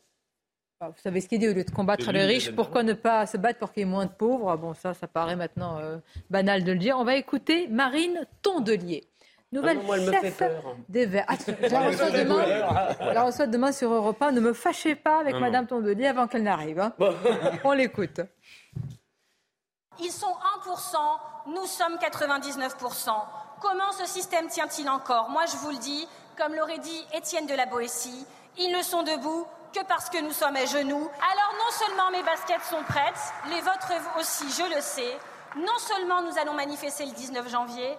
vous savez ce qu'il dit, au lieu de combattre les riches, pourquoi ne pas se battre pour qu'il y ait moins de pauvres? Bon, ça, ça paraît maintenant euh, banal de le dire. On va écouter Marine Tondelier, nouvelle Ah non, moi, elle me chef fait peur. des Verts. Je la reçois demain, je la reçois demain sur Europe 1. Ne me fâchez pas avec Non, Madame Tondelier avant qu'elle n'arrive. hein. *laughs* On l'écoute. Ils sont 1%, nous sommes 99%. Comment ce système tient-il encore? Moi, je vous le dis, comme l'aurait dit Étienne de la Boétie, ils ne sont debout que parce que nous sommes à genoux. Alors non seulement mes baskets sont prêtes, les vôtres aussi, je le sais. Non seulement nous allons manifester le 19 janvier,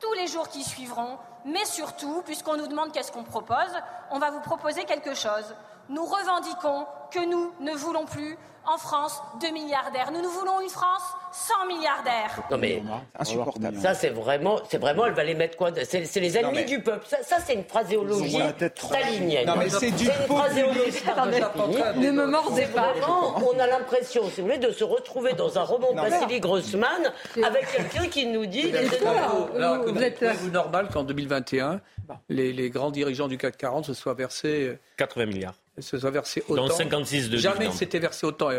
tous les jours qui suivront, mais surtout, puisqu'on nous demande qu'est-ce qu'on propose, on va vous proposer quelque chose. Nous revendiquons que nous ne voulons plus en France de milliardaires. Nous, nous voulons une France sans milliardaires. Non mais Insupportable. ça c'est vraiment, c'est vraiment, elle va les mettre quoi C'est c'est les ennemis mais- du peuple. Ça, ça, c'est une phraséologie stalinienne. Non, mais c'est du une populisme. ne me mordez pas. Vraiment, on a l'impression, si vous voulez, de se retrouver dans un roman de Vassili Grossman avec quelqu'un qui nous dit. Vous êtes- normal qu'en 2021, les, les grands dirigeants du CAC 40 se soient versés, 80 milliards. Euh, se soient versés Dont autant 56 de Jamais il s'était versé autant.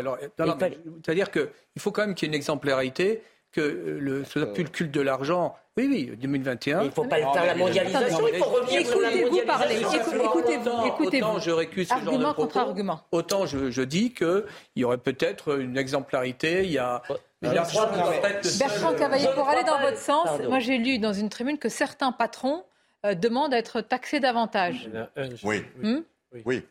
C'est-à-dire qu'il faut quand même qu'il y ait une exemplarité, que euh, le, ce soit plus le culte de l'argent. Oui, oui, 2021. Il ne faut pas faire la mondialisation, il faut revenir sur la Écoutez-vous parler. Écoutez-vous. Autant, Écoutez-vous. autant je récuse ce genre de Argument propos, contre argument. autant je, je dis qu'il y aurait peut-être une exemplarité. Il y a, il y Bertrand Cavaillé, pour aller dans votre sens, Pardon. moi j'ai lu dans une tribune que certains patrons euh, demandent à être taxés davantage. Oui. Hmm Oui.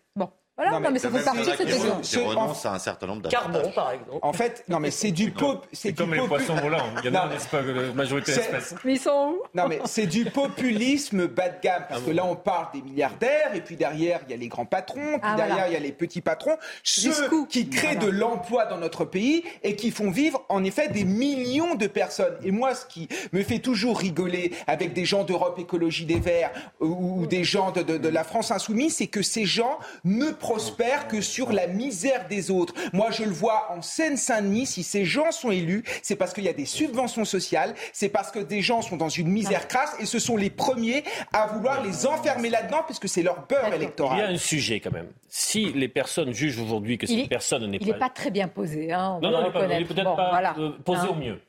Voilà, Non, non, mais mais ça fait partie de cet exemple. qui Ce- renoncent à un certain nombre Carbon, par exemple. En fait, non, mais c'est du pop. C'est du comme les poissons volants. Il y en a, Non. n'est-ce pas, la majorité d'espèces. Mais ils sont où? Non, mais c'est du populisme bas de gamme. Parce que là, on parle des milliardaires, et puis derrière, il y a les grands patrons, puis Ah, derrière, voilà. il y a les petits patrons. Ceux Jusqu'où qui créent Voilà. de l'emploi dans notre pays et qui font vivre, en effet, des millions de personnes. Et moi, ce qui me fait toujours rigoler avec des gens d'Europe Écologie des Verts ou, ou des gens de, de- de la France Insoumise, c'est que ces gens ne prospèrent que sur la misère des autres. Moi, je le vois en Seine-Saint-Denis, si ces gens sont élus, c'est parce qu'il y a des subventions sociales, c'est parce que des gens sont dans une misère crasse et ce sont les premiers à vouloir les enfermer là-dedans puisque c'est leur beurre électoral. Il y a un sujet quand même. Si les personnes jugent aujourd'hui que cette personne n'est pas... Il n'est pas très bien posé, hein, on non, non, il n'est peut-être pas euh, posé Hein. au mieux.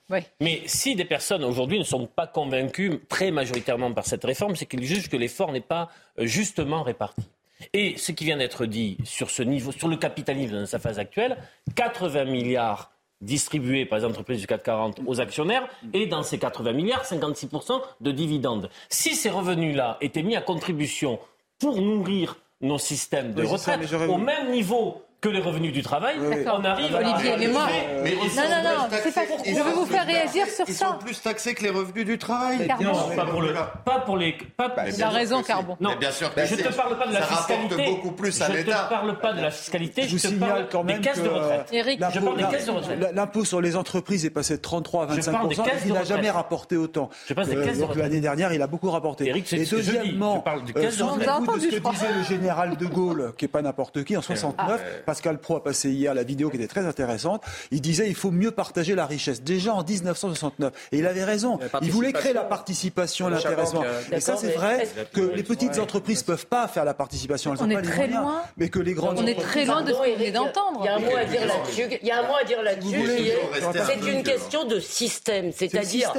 Mais si des personnes aujourd'hui ne sont pas convaincues très majoritairement par cette réforme, c'est qu'ils jugent que l'effort n'est pas euh, justement réparti. Et ce qui vient d'être dit sur ce niveau, sur le capitalisme dans sa phase actuelle, 80 milliards distribués par les entreprises du CAC 40 aux actionnaires et dans ces 80 milliards, 56% de dividendes. Si ces revenus-là étaient mis à contribution pour nourrir nos systèmes de Oui, c'est ça, retraite au même niveau que les revenus du travail, on arrive à Olivier, mais moi- Mais Non, non, non, c'est pas- je vais vous faire réagir sur Ils ça. sont plus taxés que les revenus du travail. Carbon. Non, pas pour, le, pas pour les. Pas, Mais Il bien a sûr raison. Carbon. Non, Mais bien sûr que je ne te parle pas de la fiscalité. beaucoup plus à je ne te parle pas de la fiscalité, Je te signale parle quand même des caisses de retraite. Eric, je parle des caisses de retraite. la- L'impôt sur les entreprises est passé de 33 à Je 25 parle des caisses Il de n'a jamais rapporté autant. Je parle des Euh, caisses de donc retraite. l'année dernière, il a beaucoup rapporté. Eric, c'est Et ce que je dis. deuxièmement, Je parle de euh, caisses de souvenez-vous retraite. de ce que disait le général de Gaulle, qui est pas n'importe qui, en 69. Pascal Pro a passé hier la vidéo qui était très intéressante. Il disait il faut mieux partager la richesse. Déjà en 1969. Et il avait raison. Il voulait créer la participation, l'intéressement. Et ça, c'est vrai que les petites entreprises peuvent pas faire la participation. Elles On ont est pas les très moyens. loin. Mais que les grandes On est très loin de ce d'entendre. Il y a un mot à dire là-dessus. Il y a un mot à dire là-dessus. C'est une question de système. C'est-à-dire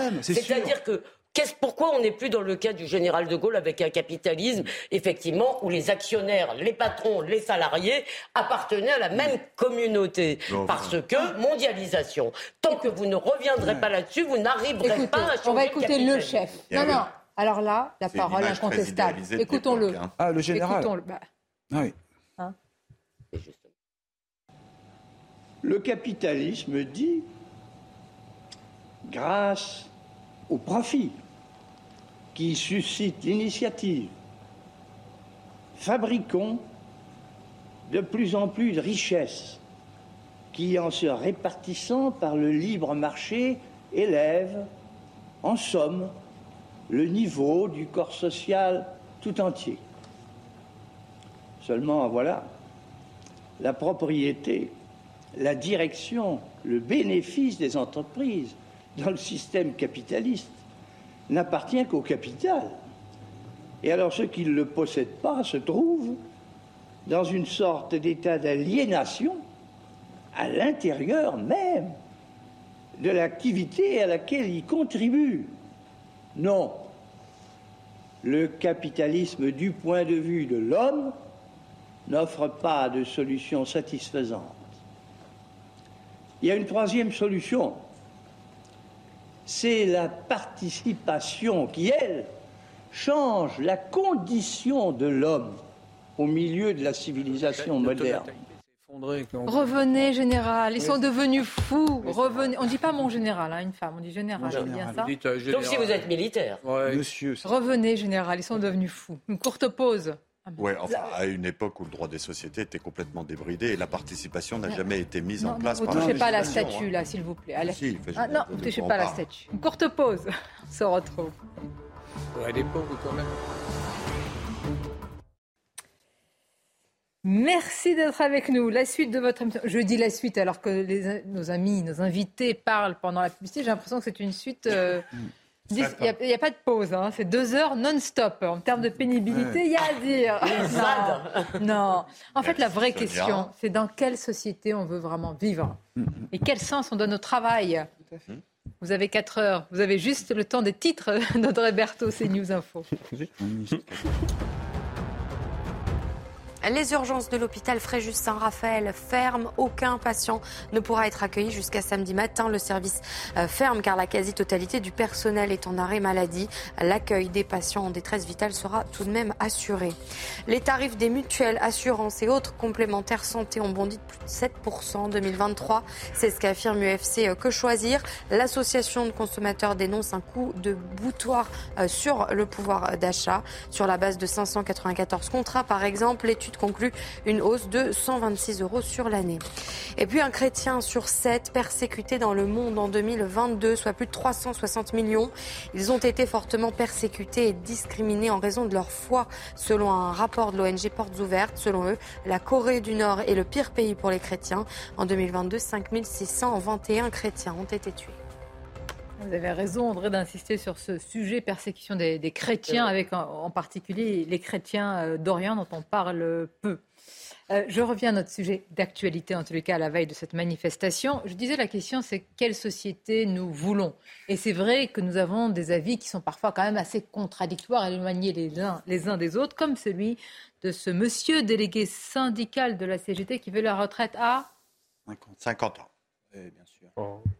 que Qu'est-ce, pourquoi on n'est plus dans le cas du général de Gaulle avec un capitalisme, effectivement, où les actionnaires, les patrons, les salariés appartenaient à la même communauté? Non, Parce que mondialisation. Tant que vous ne reviendrez pas là-dessus, vous n'arriverez Écoutez, pas à changer on va écouter le chef. Non, non. Alors là, la C'est parole incontestable. Écoutons-le. hein. Ah, le général. Écoutons-le. Bah, Ah oui. Le capitalisme dit, grâce au profit qui suscite l'initiative, fabriquons de plus en plus de richesses qui, en se répartissant par le libre marché, élèvent, en somme, le niveau du corps social tout entier. Seulement, voilà, la propriété, la direction, le bénéfice des entreprises dans le système capitaliste n'appartient qu'au capital. Et alors ceux qui ne le possèdent pas se trouvent dans une sorte d'état d'aliénation à l'intérieur même de l'activité à laquelle ils contribuent. Non, le capitalisme du point de vue de l'homme n'offre pas de solution satisfaisante. Il y a une troisième solution, c'est la participation qui, elle, change la condition de l'homme au milieu de la civilisation moderne. Revenez, général. Ils sont devenus fous. Revenez. On ne dit pas mon général, hein, une femme. On dit général. C'est bien ça. Sauf si vous êtes militaire. Monsieur. Revenez, général. Ils sont devenus fous. Une courte pause. Ouais, enfin, à une époque où le droit des sociétés était complètement débridé et la participation n'a jamais été mise Non, en non, place vous par touchez pas à la législation, statue, hein. là, s'il vous plaît. Si, Ah, non, vous je touchez pas à la statue. Une courte pause. On se retrouve. Ouais, les pauvres quand même. Merci d'être avec nous. La suite de votre émission. Je dis la suite alors que les- nos amis, nos invités parlent pendant la publicité. J'ai l'impression que c'est une suite. euh, dix- Il n'y a, a pas de pause. hein. C'est deux heures non-stop. En termes de pénibilité, il y a à dire. Non. non. En fait, la vraie question, c'est dans quelle société on veut vraiment vivre et quel sens on donne au travail? Vous avez 4 heures. Vous avez juste le temps des titres *laughs* d'Audrey Berthaud, c'est News Info. *laughs* Les urgences de l'hôpital Fréjus-Saint-Raphaël ferment. Aucun patient ne pourra être accueilli jusqu'à samedi matin. Le service euh, ferme car la quasi-totalité du personnel est en arrêt maladie. L'accueil des patients en détresse vitale sera tout de même assuré. Les tarifs des mutuelles, assurances et autres complémentaires santé ont bondi de plus de 7% en 2023. C'est ce qu'affirme UFC Que Choisir. L'association de consommateurs dénonce un coup de boutoir euh, sur le pouvoir d'achat. Sur la base de 594 contrats, par exemple, l'étude conclut une hausse de 126 euros sur l'année. Et puis un chrétien sur sept persécuté dans le monde en 2022, soit plus de 360 millions. Ils ont été fortement persécutés et discriminés en raison de leur foi, selon un rapport de l'ONG Portes Ouvertes. Selon eux, la Corée du Nord est le pire pays pour les chrétiens. En 2022, 5621 chrétiens ont été tués. Vous avez raison, André, d'insister sur ce sujet persécution des, chrétiens, avec en, particulier les chrétiens euh, d'Orient dont on parle peu. Euh, je reviens à notre sujet d'actualité, en tous les cas à la veille de cette manifestation. Je disais la question, c'est quelle société nous voulons? Et c'est vrai que nous avons des avis qui sont parfois quand même assez contradictoires, éloignés les uns, les uns des autres, comme celui de ce monsieur délégué syndical de la CGT qui veut la retraite à 50 ans. bien sûr. Oh.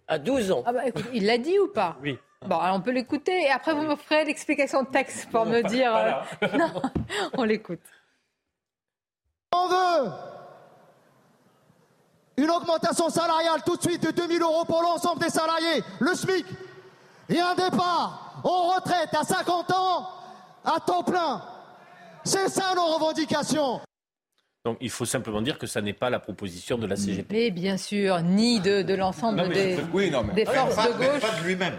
À 12 ans. Ah bah, il l'a dit ou pas Oui. Bon, alors on peut l'écouter et après vous me ferez l'explication de texte pour me dire. Euh, *laughs* non, on l'écoute. On veut une augmentation salariale tout de suite de 2000 euros pour l'ensemble des salariés, le SMIC, et un départ en retraite à 50 ans à temps plein. C'est ça nos revendications. Donc il faut simplement dire que ça n'est pas la proposition de la CGT. Mais bien sûr, ni de, de l'ensemble des, des forces de gauche. *laughs* Pas de lui-même.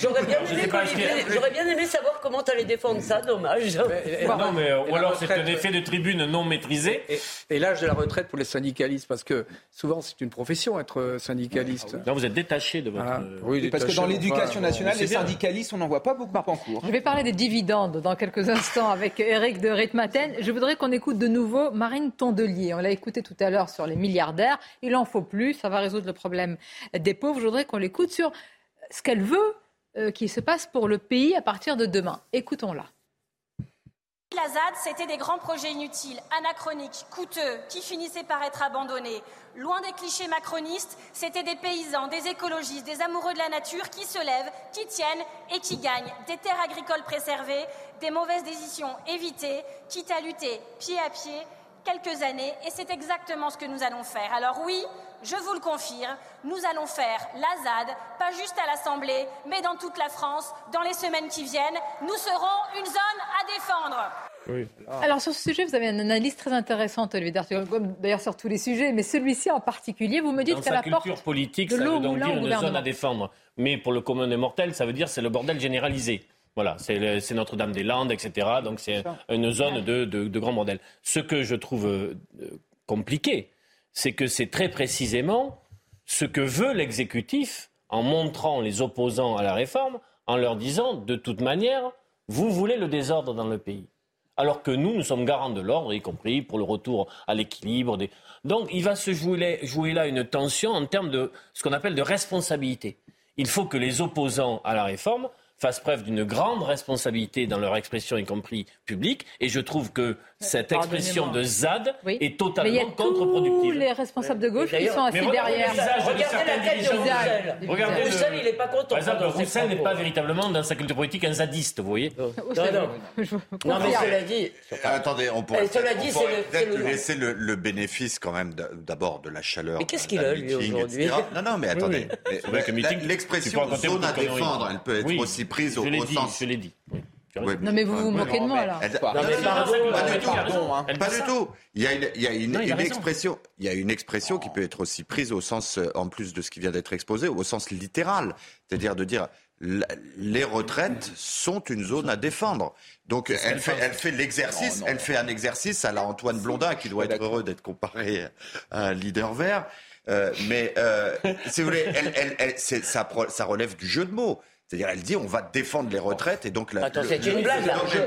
J'aurais bien, bien, aimé savoir comment tu allais défendre ça, dommage. non, mais, ou alors c'est un effet de tribune non maîtrisé. Et, l'âge de la retraite pour les syndicalistes, parce que souvent c'est une profession être syndicaliste. Non, vous êtes détaché de votre. oui, parce que dans l'éducation nationale, les syndicalistes, on n'en voit pas beaucoup en cours. Je vais parler des dividendes dans quelques instants avec Eric de Ritmaten. Je voudrais qu'on écoute de nouveau Marine Tondelier. On l'a écouté tout à l'heure sur les milliardaires. Il en faut plus, ça va résoudre le problème des pauvres. Je voudrais qu'on l'écoute sur ce qu'elle veut euh, qu'il se passe pour le pays à partir de demain. Écoutons-la. La ZAD, c'était des grands projets inutiles, anachroniques, coûteux, qui finissaient par être abandonnés. Loin des clichés macronistes, c'était des paysans, des écologistes, des amoureux de la nature qui se lèvent, qui tiennent et qui gagnent. Des terres agricoles préservées, des mauvaises décisions évitées, quitte à lutter pied à pied quelques années et c'est exactement ce que nous allons faire. Alors oui, je vous le confirme, nous allons faire la ZAD, pas juste à l'Assemblée, mais dans toute la France, dans les semaines qui viennent. Nous serons une zone à défendre. Oui. Alors sur ce sujet, vous avez une analyse très intéressante, Olivier d'ailleurs sur tous les sujets, mais celui-ci en particulier, vous me dites qu'à la porte culture politique, ça veut donc dire une zone à défendre. Mais pour le commun des mortels, ça veut dire c'est le bordel généralisé. Voilà, c'est Notre-Dame-des-Landes, etc. Donc c'est une zone de, de, grand bordel. Ce que je trouve euh, compliqué, c'est que c'est très précisément ce que veut l'exécutif en montrant les opposants à la réforme, en leur disant, de toute manière, vous voulez le désordre dans le pays. Alors que nous, nous sommes garants de l'ordre, y compris pour le retour à l'équilibre. Des... Donc il va se jouer, jouer là une tension en termes de ce qu'on appelle de responsabilité. Il faut que les opposants à la réforme fassent preuve d'une grande responsabilité dans leur expression, y compris publique. Et je trouve que cette expression de ZAD est totalement contre-productive. Tous les responsables de gauche qui sont assis derrière. Regardez la tête de Roussel. Regardez Roussel, il n'est pas content. Par exemple, Roussel n'est pas véritablement dans sa culture politique un zadiste, vous voyez Non, non. mais cela dit... Attendez, on pourrait peut-être lui laisser le bénéfice quand même d'abord de la chaleur. Mais qu'est-ce qu'il a, lui, aujourd'hui Non, non, mais attendez. L'expression zone à défendre, elle peut être aussi prise au sens... Je l'ai dit non, mais vous vous moquez de moi, là. pas, du tout. Il y a une, expression, il y a une expression qui peut être aussi prise au sens, euh, en plus de ce qui vient d'être exposé, au sens littéral. C'est-à-dire de dire, les retraites sont une zone à défendre. Donc elle fait, elle fait l'exercice, elle fait un exercice à la Antoine Blondin qui doit être heureux d'être comparé à un leader vert. Euh, mais euh, si vous voulez, elle, ça, ça relève du jeu de mots. C'est-à-dire, elle dit on va défendre les retraites et donc la. Attends, c'est une blague là. Je...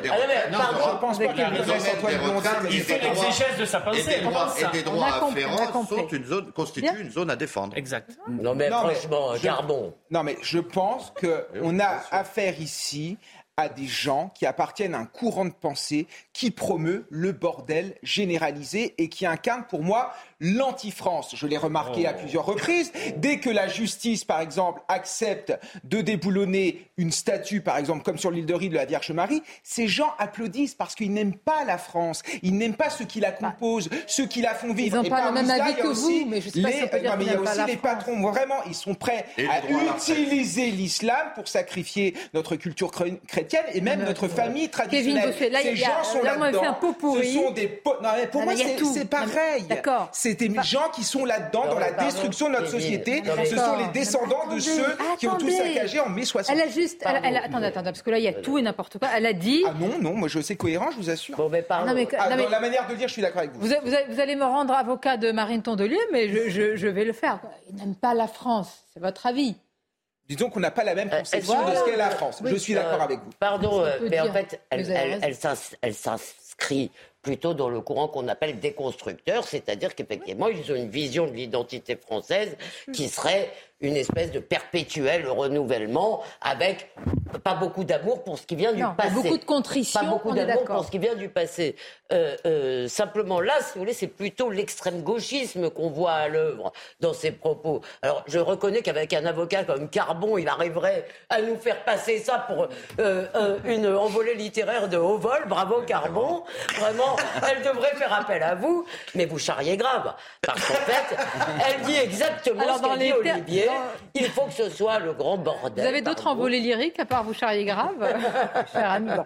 non, je pense pas qu'il Il fait l'exégèse de sa pensée. Et des droits, et des droits afférents sont une zone, constituent une zone à défendre. Exact. Non, mais franchement, Garbon. Non, mais je pense qu'on a affaire ici à des gens qui appartiennent à un courant de pensée qui promeut le bordel généralisé et qui incarne pour moi l'anti-France. Je l'ai remarqué à Oh. plusieurs reprises. Dès que la justice, par exemple, accepte de déboulonner une statue, par exemple, comme sur l'île de Ré de la Vierge Marie, ces gens applaudissent parce qu'ils n'aiment pas la France. Ils n'aiment pas ceux qui la composent, ceux qui la font vivre. Ils n'ont Et pas le même avis a que aussi vous, mais je sais pas les- si on peut dire non, mais il y a aussi les France. patrons. Vraiment, ils sont prêts Et à utiliser l'islam pour sacrifier notre culture chré- chrétienne et même notre famille traditionnelle. Bossuet, là, Ces il y a- gens sont là, fait un pot pourri. Ce sont des po- non, mais pour moi, là, a c'est pareil. D'accord. C'est des gens qui sont là-dedans, dans la pardon, destruction de notre société. Ce sont les descendants de Attendez, ceux qui ont tout saccagé en mai 60. Elle a juste. Elle, elle a- attendez, attendez, parce que là, il y a tout et n'importe quoi. Elle a dit. Ah non, non, moi je sais cohérent, je vous assure. Bon, mais pardon. Non, mais- Ah, non, mais- dans la manière de dire, je suis d'accord avec vous. Vous, allez me rendre avocat de Marine Tondelier, mais je, je- je vais le faire. Ils n'aiment pas la France. C'est votre avis. Disons qu'on n'a pas la même Euh, conception de ce qu'est la France. Je suis d'accord euh, avec vous. Pardon, euh, mais en fait, elle s'inscrit plutôt dans le courant qu'on appelle déconstructeur, c'est-à-dire qu'effectivement, ils ont une vision de l'identité française qui serait une espèce de perpétuel renouvellement avec pas beaucoup d'amour pour ce qui vient du passé. beaucoup de contrition, Pas beaucoup d'amour pour ce qui vient du passé. Euh, euh, simplement là, si vous voulez, c'est plutôt l'extrême gauchisme qu'on voit à l'œuvre dans ses propos. Alors, je reconnais qu'avec un avocat comme Carbon, il arriverait à nous faire passer ça pour euh, une envolée littéraire de haut vol. Bravo Carbon. Vraiment, elle devrait faire appel à vous, mais vous charriez grave. Parce qu'en fait, elle dit exactement Alors, ce qu'a dit Olivier. Il faut que ce soit le grand bordel. Vous avez d'autres envolées lyriques à part vous charrier grave *laughs* Cher ami. Bon.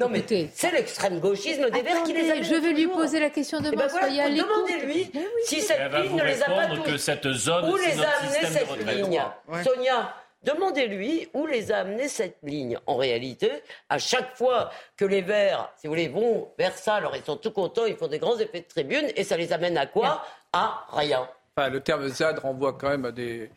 Non, mais Écoutez. c'est l'extrême gauchisme des Verts qui les amène je vais lui toujours. poser la question Eh demain. ben voilà, demandez-lui si cette ligne ne les a pas tous. que cette zone, Où les a amenés de cette ligne? Ouais. Sonia, demandez-lui où les a amenés cette ligne. En réalité, à chaque fois que les Verts, si vous voulez, vont vers ça, alors ils sont tout contents, ils font des grands effets de tribune, et ça les amène à quoi? À rien. Enfin, le terme ZAD renvoie quand même à des,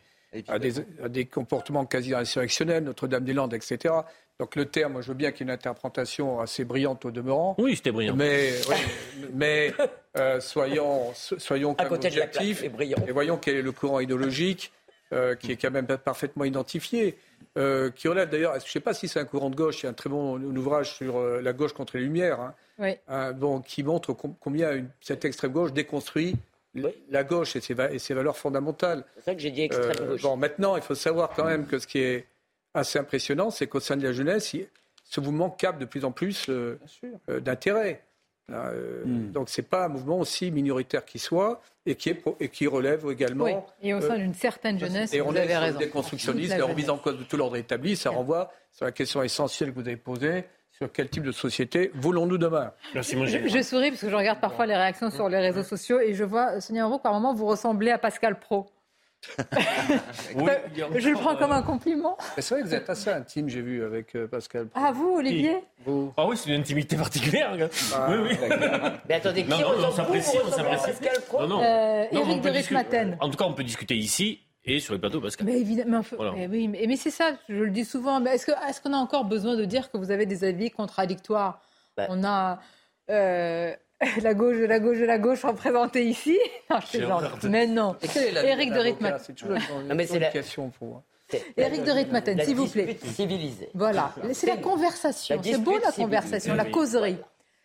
à des, à des comportements quasi insurrectionnels, Notre-Dame-des-Landes, etc. Donc le terme, moi, je veux bien qu'il y ait une interprétation assez brillante au demeurant. Oui, c'était brillant. Mais, oui, *laughs* mais euh, soyons, so- soyons À quand même objectifs brillant. et voyons quel est le courant idéologique euh, qui est quand même parfaitement identifié. euh, qui relève d'ailleurs, je ne sais pas si c'est un courant de gauche, il y a un très bon ouvrage sur euh, la gauche contre les Lumières, hein, Oui. euh, bon, qui montre com- combien une- cette extrême gauche déconstruit la gauche et ses, va- et ses valeurs fondamentales. C'est ça que j'ai dit extrême Euh, gauche. bon, maintenant, il faut savoir quand même que ce qui est assez impressionnant, c'est qu'au sein de la jeunesse, il- ce mouvement capte de plus en plus euh, euh, d'intérêt. Euh, Hmm. Donc, c'est pas un mouvement aussi minoritaire qu'il soit et qui, est pro- et qui relève également. Oui. Et au sein euh, d'une certaine jeunesse, et vous on est avez raison. déconstructionniste, Toute la la remise en cause de tout l'ordre établi. Ça renvoie sur la question essentielle que vous avez posée sur quel type de société voulons-nous demain? Merci, Je, je souris parce que je regarde parfois les réactions sur les réseaux sociaux et je vois, Sonia Roux, par moment, vous ressemblez à Pascal Pro. *laughs* Oui, *laughs* Je le prends comme un compliment. C'est vrai que vous êtes assez intime, j'ai vu, avec euh, Pascal. Ah, vous, Olivier? Vous. Ah oui, c'est une intimité particulière. Ah, oui, oui. *laughs* Mais attendez, qui Non, non, on s'apprécie, vous, on s'apprécie. Pascal Pro? Non, non. Euh, Non, peut de. En tout cas, on peut discuter ici et sur les plateaux, Pascal. Mais évidemment, Voilà. mais oui, mais, mais c'est ça, je le dis souvent. Mais est-ce que- est-ce qu'on a encore besoin de dire que vous avez des avis contradictoires? Bah. On a euh, *laughs* la gauche de la gauche de la gauche représentée ici? *laughs* Non, je plaisante. Mais non. Éric de Ritmaten. C'est toujours une, Non, mais c'est la- question pour moi. Éric de Ritmaten, s'il vous plaît. civilisée. Voilà, c'est la conversation. La C'est beau la conversation, civilisée. la causerie.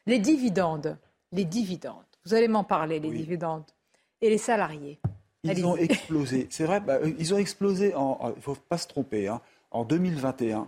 Les dividendes. Les dividendes. Vous allez m'en parler, les dividendes. Et les salariés. Ils ont explosé. C'est vrai, bah, euh, ils ont explosé. En, il ne faut pas se tromper. hein. En 2021, vous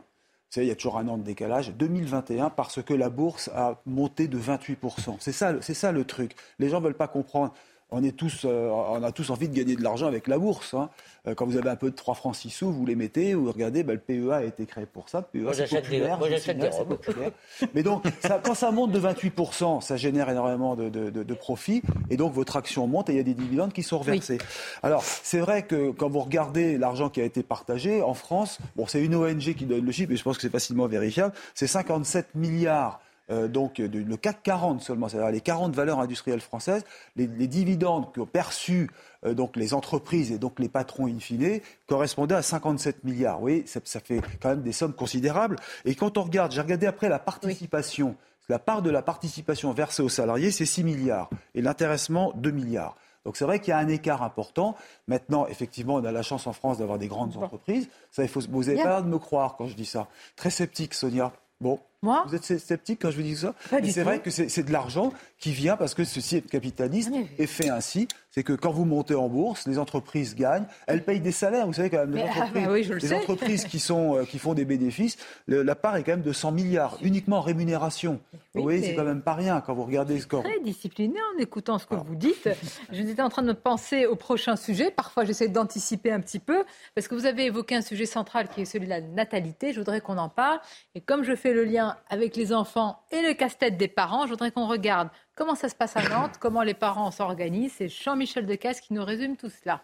savez, il y a toujours un an de décalage. 2021, parce que la bourse a monté de 28%. C'est ça, c'est ça le truc. Les gens ne veulent pas comprendre. On, est tous, euh, on a tous envie de gagner de l'argent avec la bourse. hein. Euh, Quand vous avez un peu de 3 francs 6 sous, vous les mettez, vous regardez, bah, le PEA a été créé pour ça. Le PEA, c'est des- populaire, des populaire. Mais donc, ça- quand ça monte de 28%, ça génère énormément de, de, de, de profits. Et donc, votre action monte et il y a des dividendes qui sont reversés. Alors, c'est vrai que quand vous regardez l'argent qui a été partagé en France, bon, c'est une ONG qui donne le chiffre, et je pense que c'est facilement vérifiable, c'est 57 milliards. Euh, donc de- le CAC 40 seulement, c'est-à-dire les 40 valeurs industrielles françaises, les, les dividendes qu'ont perçus euh, donc les entreprises et donc les patrons in fine correspondaient à 57 milliards. Oui, ça, ça fait quand même des sommes considérables. Et quand on regarde, j'ai regardé après la participation, la part de la participation versée aux salariés, c'est 6 milliards et l'intéressement 2 milliards. Donc c'est vrai qu'il y a un écart important. Maintenant, effectivement, on a la chance en France d'avoir des grandes entreprises. Ça, il faut, vous n'avez pas l'air de me croire quand je dis ça. Très sceptique, Sonia. Bon, Moi Vous êtes sceptique quand je vous dis ça C'est vrai que c'est de l'argent qui vient parce que ceci est capitaliste et fait ainsi. C'est que quand vous montez en bourse, les entreprises gagnent, elles payent des salaires. Vous savez quand même, les ah, bah entreprises, les entreprises qui, sont, euh, qui font des bénéfices, la part est quand même de 100 milliards, uniquement en rémunération. vous voyez, c'est quand même pas rien quand vous regardez ce Très discipliné en écoutant ce que vous dites. J'étais en train de penser au prochain sujet. Parfois, j'essaie d'anticiper un petit peu parce que vous avez évoqué un sujet central qui est celui de la natalité. Je voudrais qu'on en parle. Et comme je fais le lien avec les enfants et le casse-tête des parents, je voudrais qu'on regarde comment ça se passe à Nantes, comment les parents s'organisent. C'est Jean-Michel Decasse qui nous résume tout cela.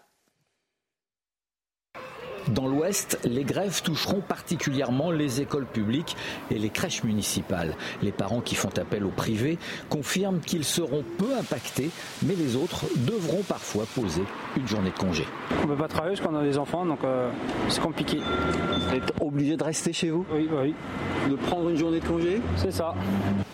Dans l'Ouest, les grèves toucheront particulièrement les écoles publiques et les crèches municipales. Les parents qui font appel au privé confirment qu'ils seront peu impactés, mais les autres devront parfois poser une journée de congé. On ne peut pas travailler parce qu'on a des enfants, donc euh, c'est compliqué. Vous êtes obligé de rester chez vous Oui, oui. De prendre une journée de congé C'est ça.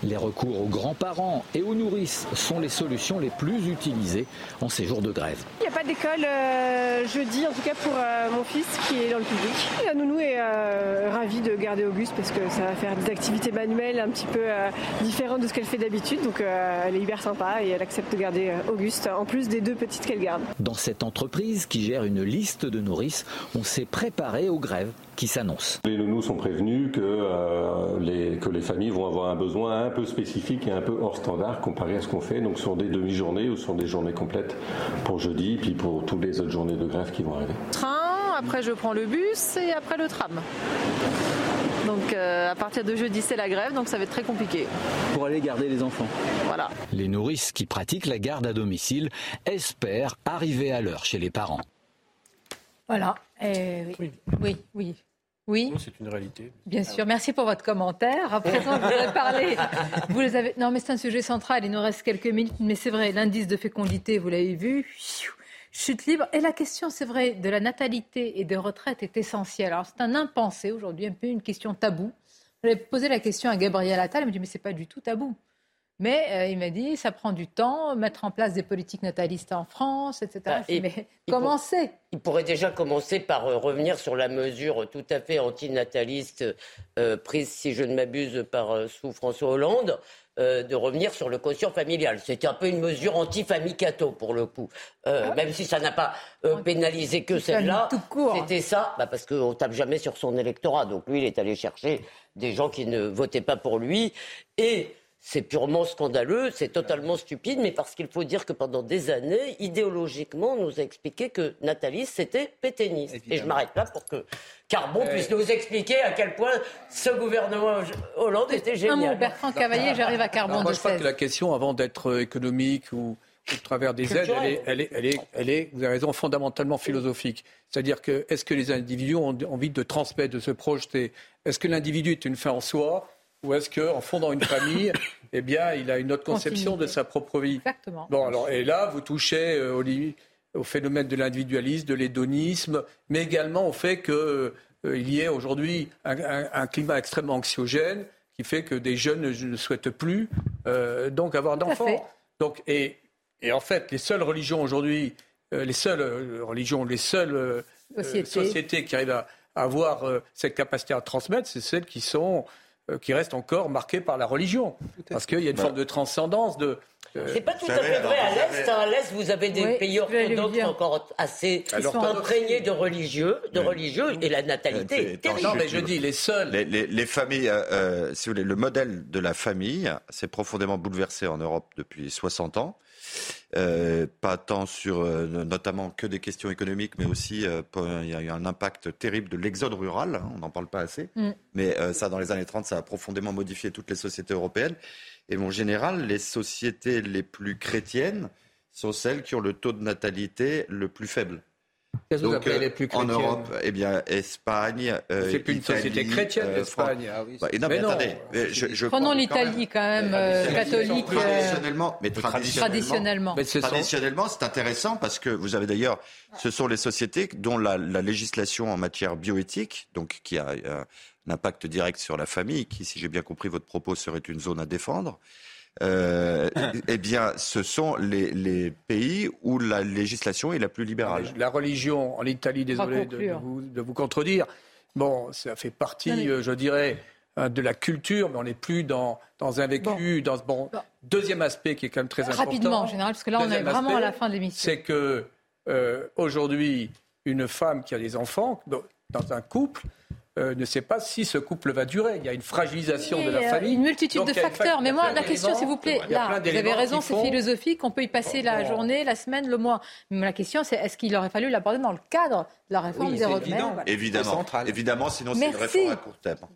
Les recours aux grands-parents et aux nourrices sont les solutions les plus utilisées en ces jours de grève. Il n'y a pas d'école euh, jeudi, en tout cas pour euh, mon fils qui est dans le public. La nounou est euh, ravie de garder Auguste parce que ça va faire des activités manuelles un petit peu euh, différentes de ce qu'elle fait d'habitude. Donc euh, elle est hyper sympa et elle accepte de garder Auguste en plus des deux petites qu'elle garde. Dans cette entreprise qui gère une liste de nourrices, on s'est préparé aux grèves qui s'annoncent. Les nounous sont prévenus que, les, que les familles vont avoir un besoin un peu spécifique et un peu hors standard comparé à ce qu'on fait, donc sur des demi-journées ou sur des journées complètes pour jeudi, puis pour toutes les autres journées de grève qui vont arriver. Train après je prends le bus et après le tram. Donc euh, à partir de jeudi, c'est la grève, donc ça va être très compliqué. Pour aller garder les enfants. Voilà. Les nourrices qui pratiquent la garde à domicile espèrent arriver à l'heure chez les parents. Voilà. Eh oui. oui. oui. Oui. C'est une réalité. Bien sûr. Merci pour votre commentaire. À présent, je voudrais parler. Vous les avez. Non, mais c'est un sujet central. Il nous reste quelques minutes, mais c'est vrai. L'indice de fécondité, vous l'avez vu chute libre. Et la question, c'est vrai, de la natalité et de retraite est essentielle. Alors, c'est un impensé aujourd'hui, un peu une question tabou. J'avais posé la question à Gabriel Attal, il m'a dit, mais c'est pas du tout tabou. Mais euh, il m'a dit, ça prend du temps, mettre en place des politiques natalistes en France, etc. Bah, mais commencer. il pourrait déjà commencer par euh, revenir sur la mesure tout à fait antinataliste euh, prise, si je ne m'abuse, par sous François Hollande, euh, de revenir sur le quotient familial. C'était un peu une mesure anti-famicato pour le coup. Euh, ah même si ça n'a pas euh, pénalisé que celle-là, c'était ça, bah parce qu'on tape jamais sur son électorat. Donc lui, il est allé chercher des gens qui ne votaient pas pour lui. Et c'est purement scandaleux, c'est totalement stupide, mais parce qu'il faut dire que pendant des années, idéologiquement, on nous a expliqué que Nathalie, c'était pétainiste. Et je m'arrête là pour que Carbon puisse nous expliquer à quel point ce gouvernement Hollande était génial. Un mot, Bertrand Cavalier, j'arrive à Carbon moi, je crois que la question, avant d'être euh, économique ou au travers des aides, elle est, elle, est, elle, est, elle est, vous avez raison, fondamentalement philosophique. C'est-à-dire que est-ce que les individus ont envie de transmettre, de se projeter? Est-ce que l'individu est une fin en soi? Ou est-ce qu'en fondant une famille, *coughs* eh bien, il a une autre conception de sa propre vie Exactement. Bon, alors, et là, vous touchez euh, au, phénomène de l'individualisme, de l'hédonisme, mais également au fait qu'il euh, y ait aujourd'hui un, climat extrêmement anxiogène qui fait que des jeunes ne, souhaitent plus euh, donc avoir d'enfants. Donc, et, et, en fait, les seules religions aujourd'hui, les seules religions, les seules sociétés qui arrivent à avoir cette capacité à transmettre, c'est celles qui sont euh, qui reste encore marqué par la religion. Parce qu'il y a une forme de transcendance, de, euh, c'est pas tout à fait vrai. À l'Est, à l'Est, vous avez des pays orthodoxes encore assez imprégnés de religieux, de religieux, et la natalité est terrible. Non, mais je dis les seuls. Les, familles, euh, si vous voulez, le modèle de la famille s'est profondément bouleversé en Europe depuis 60 ans. Euh, pas tant sur euh, notamment que des questions économiques, mais aussi euh, il y a eu un impact terrible de l'exode rural, hein, on n'en parle pas assez, mm. mais ça dans les années 30, ça a profondément modifié toutes les sociétés européennes. Et en général, les sociétés les plus chrétiennes sont celles qui ont le taux de natalité le plus faible. Qu'est-ce que vous appelez les plus chrétiennes En Europe, eh bien, Espagne. Euh, c'est plus une société chrétienne, euh, l'Espagne. Ah, oui, bah, non, mais, attendez. Je, je Prenons l'Italie quand même, euh, catholique. Traditionnellement, mais traditionnellement. Traditionnellement, c'est intéressant parce que vous avez d'ailleurs, ce sont les sociétés dont la, la législation en matière bioéthique, donc qui a un impact direct sur la famille, qui, si j'ai bien compris votre propos, serait une zone à défendre. Euh, eh bien, ce sont les, pays où la législation est la plus libérale. La religion en Italie, désolé de, vous, contredire, bon, ça fait partie, euh, je dirais, euh, de la culture, mais on n'est plus dans, dans un vécu. Dans, bon, Deuxième aspect qui est quand même très important. Rapidement, en général, parce que là, on est vraiment à la fin de l'émission. C'est que euh, aujourd'hui, une femme qui a des enfants, dans un couple, euh, ne sait pas si ce couple va durer. Il y a une fragilisation de la euh, famille. Une multitude de facteurs. Mais moi, la question, s'il vous plaît, là, vous avez raison, c'est philosophique. On peut y passer la journée, la semaine, le mois. Mais la question, c'est est-ce qu'il aurait fallu l'aborder dans le cadre de la réforme des retraites Évidemment, évidemment, sinon c'est une réforme à court terme.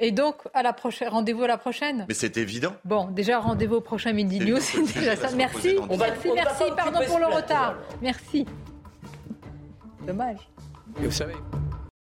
Et donc, à la prochaine, rendez-vous à la prochaine. Mais c'est évident. Bon, déjà rendez-vous au prochain Midi News. C'est déjà ça. Merci. Merci, merci. Pardon pour le retard. Merci. Dommage. Et vous savez.